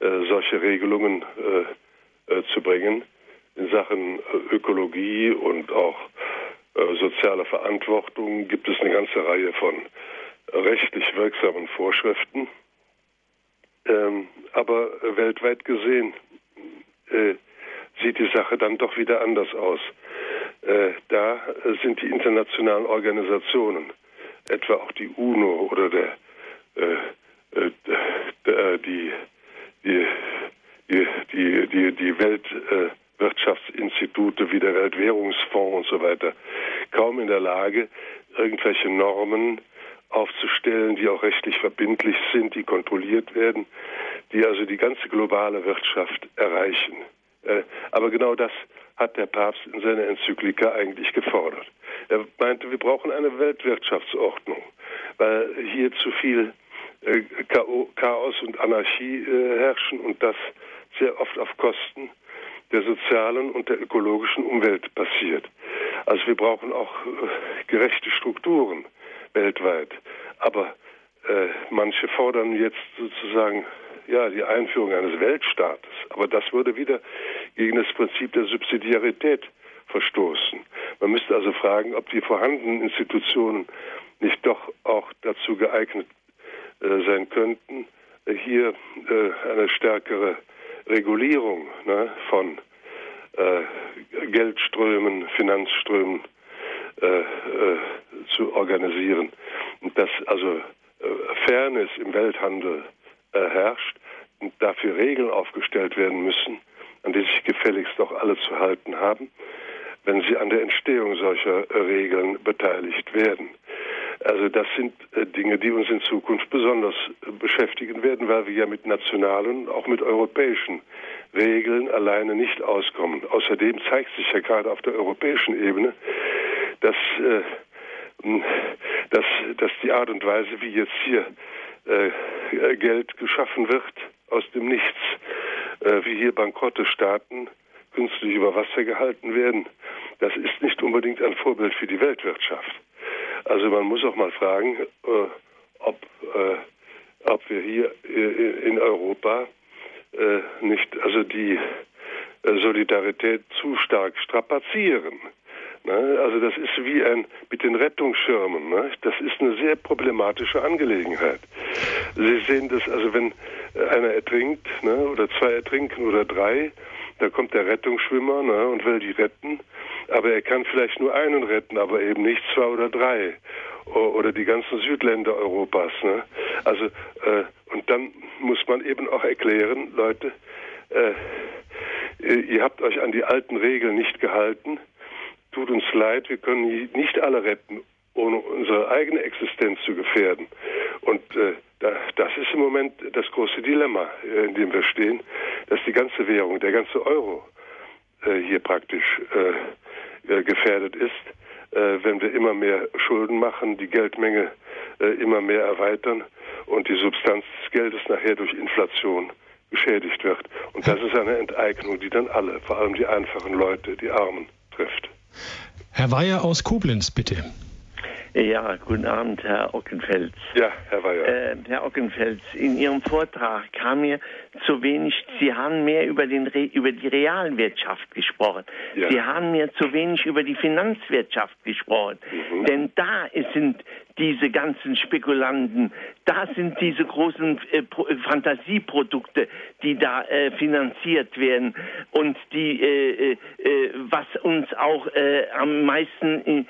solche Regelungen äh, äh, zu bringen in Sachen Ökologie und auch soziale Verantwortung gibt es eine ganze Reihe von rechtlich wirksamen Vorschriften. Ähm, aber weltweit gesehen sieht die Sache dann doch wieder anders aus. da sind die internationalen Organisationen, etwa auch die UNO oder der, der die die, die, die, die, die Weltwirtschaftsinstitute wie der Weltwährungsfonds und so weiter kaum in der Lage, irgendwelche Normen aufzustellen, die auch rechtlich verbindlich sind, die kontrolliert werden, die also die ganze globale Wirtschaft erreichen. Äh, aber genau das hat der Papst in seiner Enzyklika eigentlich gefordert. Er meinte, wir brauchen eine Weltwirtschaftsordnung, weil hier zu viel Chaos und Anarchie äh, herrschen und das sehr oft auf Kosten der sozialen und der ökologischen Umwelt passiert. Also wir brauchen auch äh, gerechte Strukturen weltweit. Aber äh, manche fordern jetzt sozusagen ja die Einführung eines Weltstaates. Aber das würde wieder gegen das Prinzip der Subsidiarität verstoßen. Man müsste also fragen, ob die vorhandenen Institutionen nicht doch auch dazu geeignet äh, sein könnten, hier äh, eine stärkere Regulierung ne, von äh, Geldströmen, Finanzströmen zu organisieren. Und dass also Fairness im Welthandel herrscht und dafür Regeln aufgestellt werden müssen, an die sich gefälligst auch alle zu halten haben, wenn sie an der Entstehung solcher Regeln beteiligt werden. Also das sind äh, Dinge, die uns in Zukunft besonders äh, beschäftigen werden, weil wir ja mit nationalen, auch mit europäischen Regeln alleine nicht auskommen. Außerdem zeigt sich ja gerade auf der europäischen Ebene, dass, äh, dass, dass die Art und Weise, wie jetzt hier Geld geschaffen wird aus dem Nichts, wie hier bankrotte Staaten künstlich über Wasser gehalten werden, das ist nicht unbedingt ein Vorbild für die Weltwirtschaft. Also man muss auch mal fragen, äh, ob, äh, ob wir hier äh, in Europa nicht also die Solidarität zu stark strapazieren. Ne? Also das ist wie ein mit den Rettungsschirmen. Ne? Das ist eine sehr problematische Angelegenheit. Sie sehen das, also wenn einer ertrinkt ne, oder zwei ertrinken oder drei, da kommt der Rettungsschwimmer ne, und will die retten aber er kann vielleicht nur einen retten, aber eben nicht zwei oder drei oder die ganzen Südländer Europas. Ne? Also äh, und dann muss man eben auch erklären, Leute, äh, ihr habt euch an die alten Regeln nicht gehalten. Tut uns leid, wir können nicht alle retten, ohne unsere eigene Existenz zu gefährden. Und äh, das ist im Moment das große Dilemma, äh, in dem wir stehen, dass die ganze Währung, der ganze Euro äh, hier praktisch äh, äh, gefährdet ist, wenn wir immer mehr Schulden machen, die Geldmenge immer mehr erweitern und die Substanz des Geldes nachher durch Inflation geschädigt wird. Und das ist eine Enteignung, die dann alle, vor allem die einfachen Leute, die Armen, trifft. Herr Weyer aus Koblenz, bitte. Ja, guten Abend, Herr Ockenfels. Ja, Herr Weyer. Äh, Herr Ockenfels, in Ihrem Vortrag kam mir zu wenig, Sie haben mehr über, den Re über die Realwirtschaft gesprochen. Ja. Sie haben mir zu wenig über die Finanzwirtschaft gesprochen. Mhm. Denn da sind diese ganzen Spekulanten, da sind diese großen äh, Fantasieprodukte, die da äh, finanziert werden und die, äh, äh, äh was uns auch äh, am meisten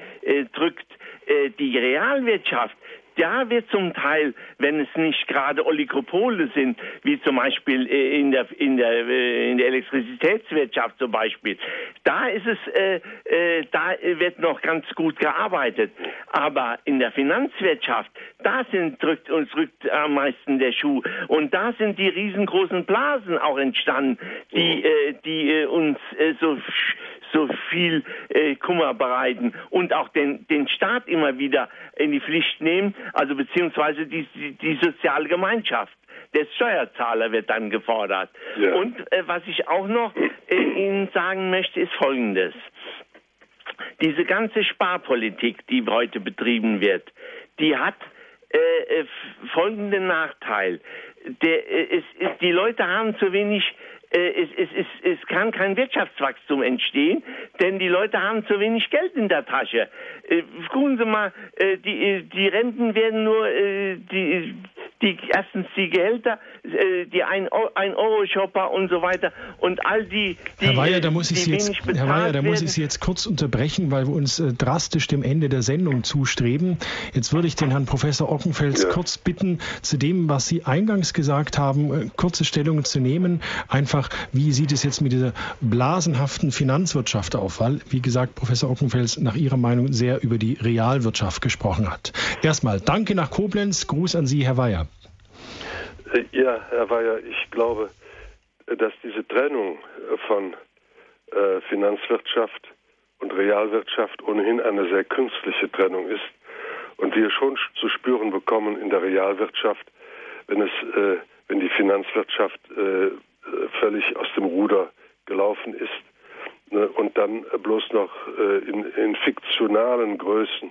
drückt, äh, die Realwirtschaft, ja, wird zum Teil, wenn es nicht gerade Oligopole sind, wie zum Beispiel äh, in der, in der, äh, in der Elektrizitätswirtschaft zum Beispiel, da ist es, äh, äh, da wird noch ganz gut gearbeitet. Aber in der Finanzwirtschaft, da sind, drückt uns drückt am meisten der Schuh. Und da sind die riesengroßen Blasen auch entstanden, die, äh, die äh, uns so so viel äh, Kummer bereiten und auch den, den Staat immer wieder in die Pflicht nehmen, also beziehungsweise die, die, die soziale Gemeinschaft. Der Steuerzahler wird dann gefordert. Ja. Und äh, was ich auch noch äh, Ihnen sagen möchte, ist Folgendes. Diese ganze Sparpolitik, die heute betrieben wird, die hat äh, äh folgenden Nachteil. Der, äh, es, es, die Leute haben zu wenig es, es, es, es kann kein Wirtschaftswachstum entstehen, denn die Leute haben zu wenig Geld in der Tasche. Äh, gucken Sie mal, äh, die, die Renten werden nur, die, die, erstens die Gehälter, die ein, ein Euro-Shopper und so weiter und all die, die Herr Weyer, da muss ich Sie jetzt, Herr Weyer, da muss ich Sie jetzt kurz unterbrechen, weil wir uns drastisch dem Ende der Sendung zustreben. Jetzt würde ich den Herrn Professor Ockenfels ja. kurz bitten, zu dem, was Sie eingangs gesagt haben, kurze Stellung zu nehmen, einfach nach, wie sieht es jetzt mit dieser blasenhaften Finanzwirtschaft auf, weil, wie gesagt, Professor Ockenfels nach Ihrer Meinung sehr über die Realwirtschaft gesprochen hat. Erstmal danke nach Koblenz, Gruß an Sie, Herr Weyer. Äh, ja, Herr Weyer, ich glaube, dass diese Trennung von äh, Finanzwirtschaft und Realwirtschaft ohnehin eine sehr künstliche Trennung ist und wir schon zu spüren bekommen in der Realwirtschaft, wenn es, äh, wenn die Finanzwirtschaft äh, völlig aus dem Ruder gelaufen ist ne, und dann bloß noch äh, in, in, fiktionalen Größen,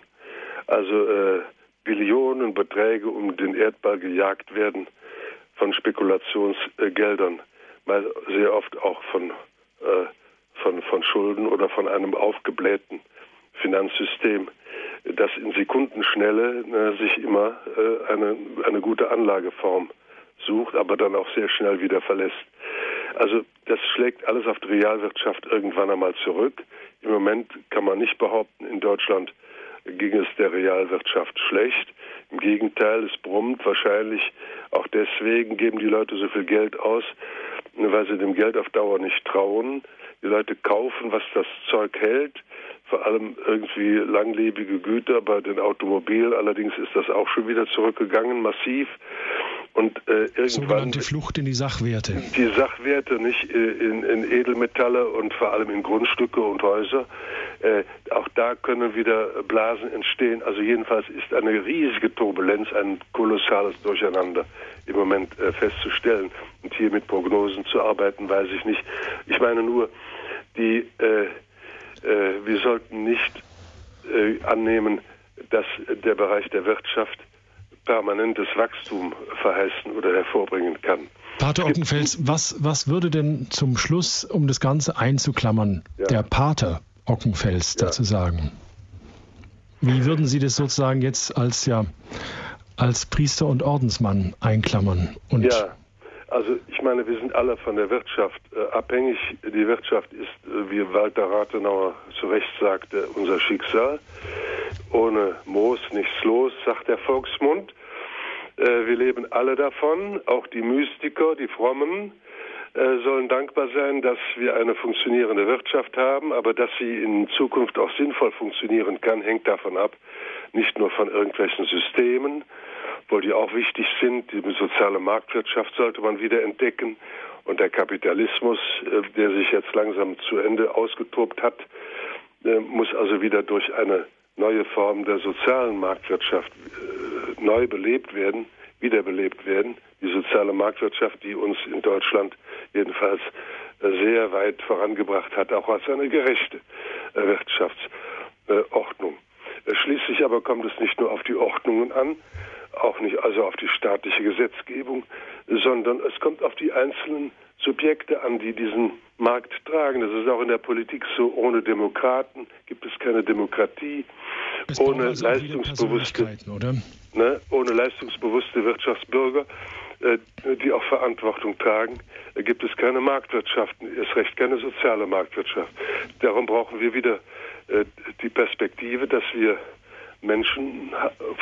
also äh, Billionenbeträge um den Erdball gejagt werden von Spekulationsgeldern, mal sehr oft auch von, äh, von, von Schulden oder von einem aufgeblähten Finanzsystem, das in Sekundenschnelle ne, sich immer äh, eine, eine gute Anlageform sucht, aber dann auch sehr schnell wieder verlässt. Also das schlägt alles auf die Realwirtschaft irgendwann einmal zurück. Im Moment kann man nicht behaupten, in Deutschland ging es der Realwirtschaft schlecht. Im Gegenteil, es brummt wahrscheinlich auch deswegen geben die Leute so viel Geld aus, weil sie dem Geld auf Dauer nicht trauen. Die Leute kaufen, was das Zeug hält, vor allem irgendwie langlebige Güter bei den Automobilen. Allerdings ist das auch schon wieder zurückgegangen, massiv. Und äh, irgendwann sogenannte Flucht in die Sachwerte. Die Sachwerte, nicht äh, in, in Edelmetalle und vor allem in Grundstücke und Häuser. Äh, auch da können wieder Blasen entstehen. Also jedenfalls ist eine riesige Turbulenz, ein kolossales Durcheinander im Moment äh, festzustellen. Und hier mit Prognosen zu arbeiten, weiß ich nicht. Ich meine nur, die, äh, äh, wir sollten nicht annehmen, dass der Bereich der Wirtschaft permanentes Wachstum verheißen oder hervorbringen kann. Pater Ockenfels, was, was würde denn zum Schluss, um das Ganze einzuklammern, ja. der Pater Ockenfels ja. dazu sagen? Wie würden Sie das sozusagen jetzt als ja als Priester und Ordensmann einklammern? Und ja, also ich meine, wir sind alle von der Wirtschaft äh, abhängig. Die Wirtschaft ist, äh, wie Walter Rathenauer zu Recht sagte, unser Schicksal. Ohne Moos nichts los, sagt der Volksmund. Äh, wir leben alle davon, auch die Mystiker, die Frommen äh, sollen dankbar sein, dass wir eine funktionierende Wirtschaft haben, aber dass sie in Zukunft auch sinnvoll funktionieren kann, hängt davon ab, nicht nur von irgendwelchen Systemen, obwohl die auch wichtig sind. Die soziale Marktwirtschaft sollte man wieder entdecken. Und der Kapitalismus, äh, der sich jetzt langsam zu Ende ausgetobt hat, äh, muss also wieder durch eine neue Form der sozialen Marktwirtschaft äh, neu belebt werden, wiederbelebt werden. Die soziale Marktwirtschaft, die uns in Deutschland jedenfalls sehr weit vorangebracht hat, auch als eine gerechte Wirtschaftsordnung. Schließlich aber kommt es nicht nur auf die Ordnungen an, auch nicht also auf die staatliche Gesetzgebung, sondern es kommt auf die einzelnen Subjekte an, die diesen Markt tragen. Das ist auch in der Politik so. Ohne Demokraten gibt es keine Demokratie. Es ohne also leistungsbewusste, ne, ohne leistungsbewusste Wirtschaftsbürger, äh, die auch Verantwortung tragen, äh, gibt es keine Marktwirtschaft, erst recht keine soziale Marktwirtschaft. Darum brauchen wir wieder äh, die Perspektive, dass wir Menschen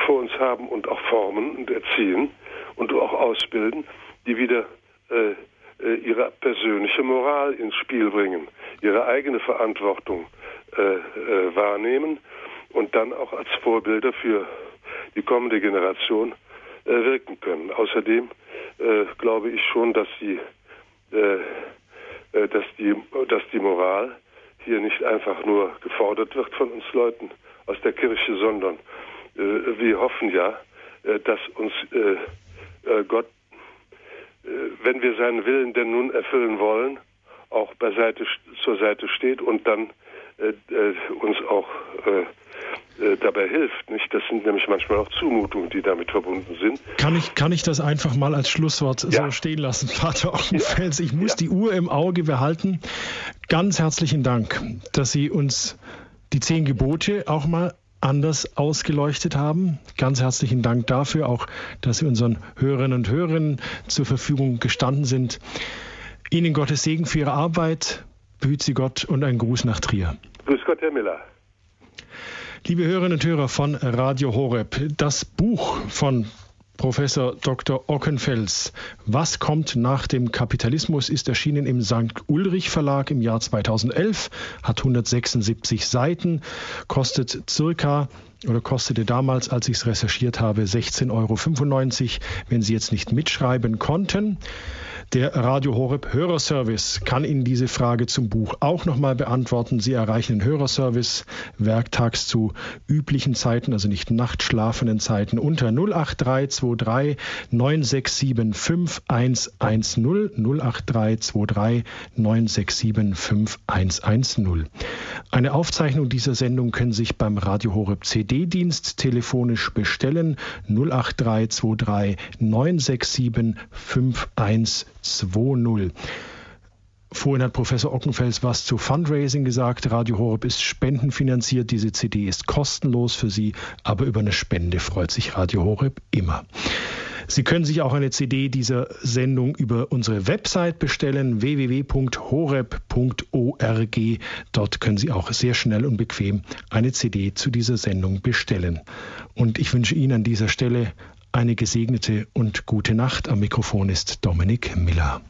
vor uns haben und auch formen und erziehen und auch ausbilden, die wieder äh, äh, ihre persönliche Moral ins Spiel bringen, ihre eigene Verantwortung äh, äh, wahrnehmen und dann auch als Vorbilder für die kommende Generation äh, wirken können. Außerdem äh, glaube ich schon, dass die, äh, dass die, dass die Moral hier nicht einfach nur gefordert wird von uns Leuten aus der Kirche, sondern wir hoffen ja, dass uns Gott äh, wenn wir seinen Willen denn nun erfüllen wollen, auch beiseite, zur Seite steht und dann äh, äh, uns auch äh, äh, dabei hilft. Nicht? Das sind nämlich manchmal auch Zumutungen, die damit verbunden sind. Kann ich, kann ich das einfach mal als Schlusswort ja. so stehen lassen, Vater Ockenfels? Ich muss ja. die Uhr im Auge behalten. Ganz herzlichen Dank, dass Sie uns die zehn Gebote auch mal anders ausgeleuchtet haben. Ganz herzlichen Dank dafür, auch dass Sie unseren Hörerinnen und Hörern zur Verfügung gestanden sind. Ihnen Gottes Segen für Ihre Arbeit, behüt Sie Gott und ein Gruß nach Trier. Grüß Gott, Herr Miller. Liebe Hörerinnen und Hörer von Radio Horeb, das Buch von Professor Dr. Ockenfels. Was kommt nach dem Kapitalismus ist erschienen im St. Ulrich Verlag im Jahr 2011, hat 176 Seiten, kostet circa oder kostete damals, als ich es recherchiert habe, 16,95 Euro. Wenn Sie jetzt nicht mitschreiben konnten, der Radio Horeb Hörerservice kann Ihnen diese Frage zum Buch auch nochmal beantworten. Sie erreichen den Hörerservice werktags zu üblichen Zeiten, also nicht nachtschlafenden Zeiten, unter 08323 967 5110 08323 967 5110. Eine Aufzeichnung dieser Sendung können Sie sich beim Radio Horeb CD-Dienst telefonisch bestellen 08323 967 5110. 2-0. Vorhin hat Professor Ockenfels was zu Fundraising gesagt. Radio Horeb ist spendenfinanziert. Diese CD ist kostenlos für Sie, aber über eine Spende freut sich Radio Horeb immer. Sie können sich auch eine CD dieser Sendung über unsere Website bestellen, www.horeb.org. Dort können Sie auch sehr schnell und bequem eine CD zu dieser Sendung bestellen. Und ich wünsche Ihnen an dieser Stelle eine gesegnete und gute Nacht. Am Mikrofon ist Dominik Miller.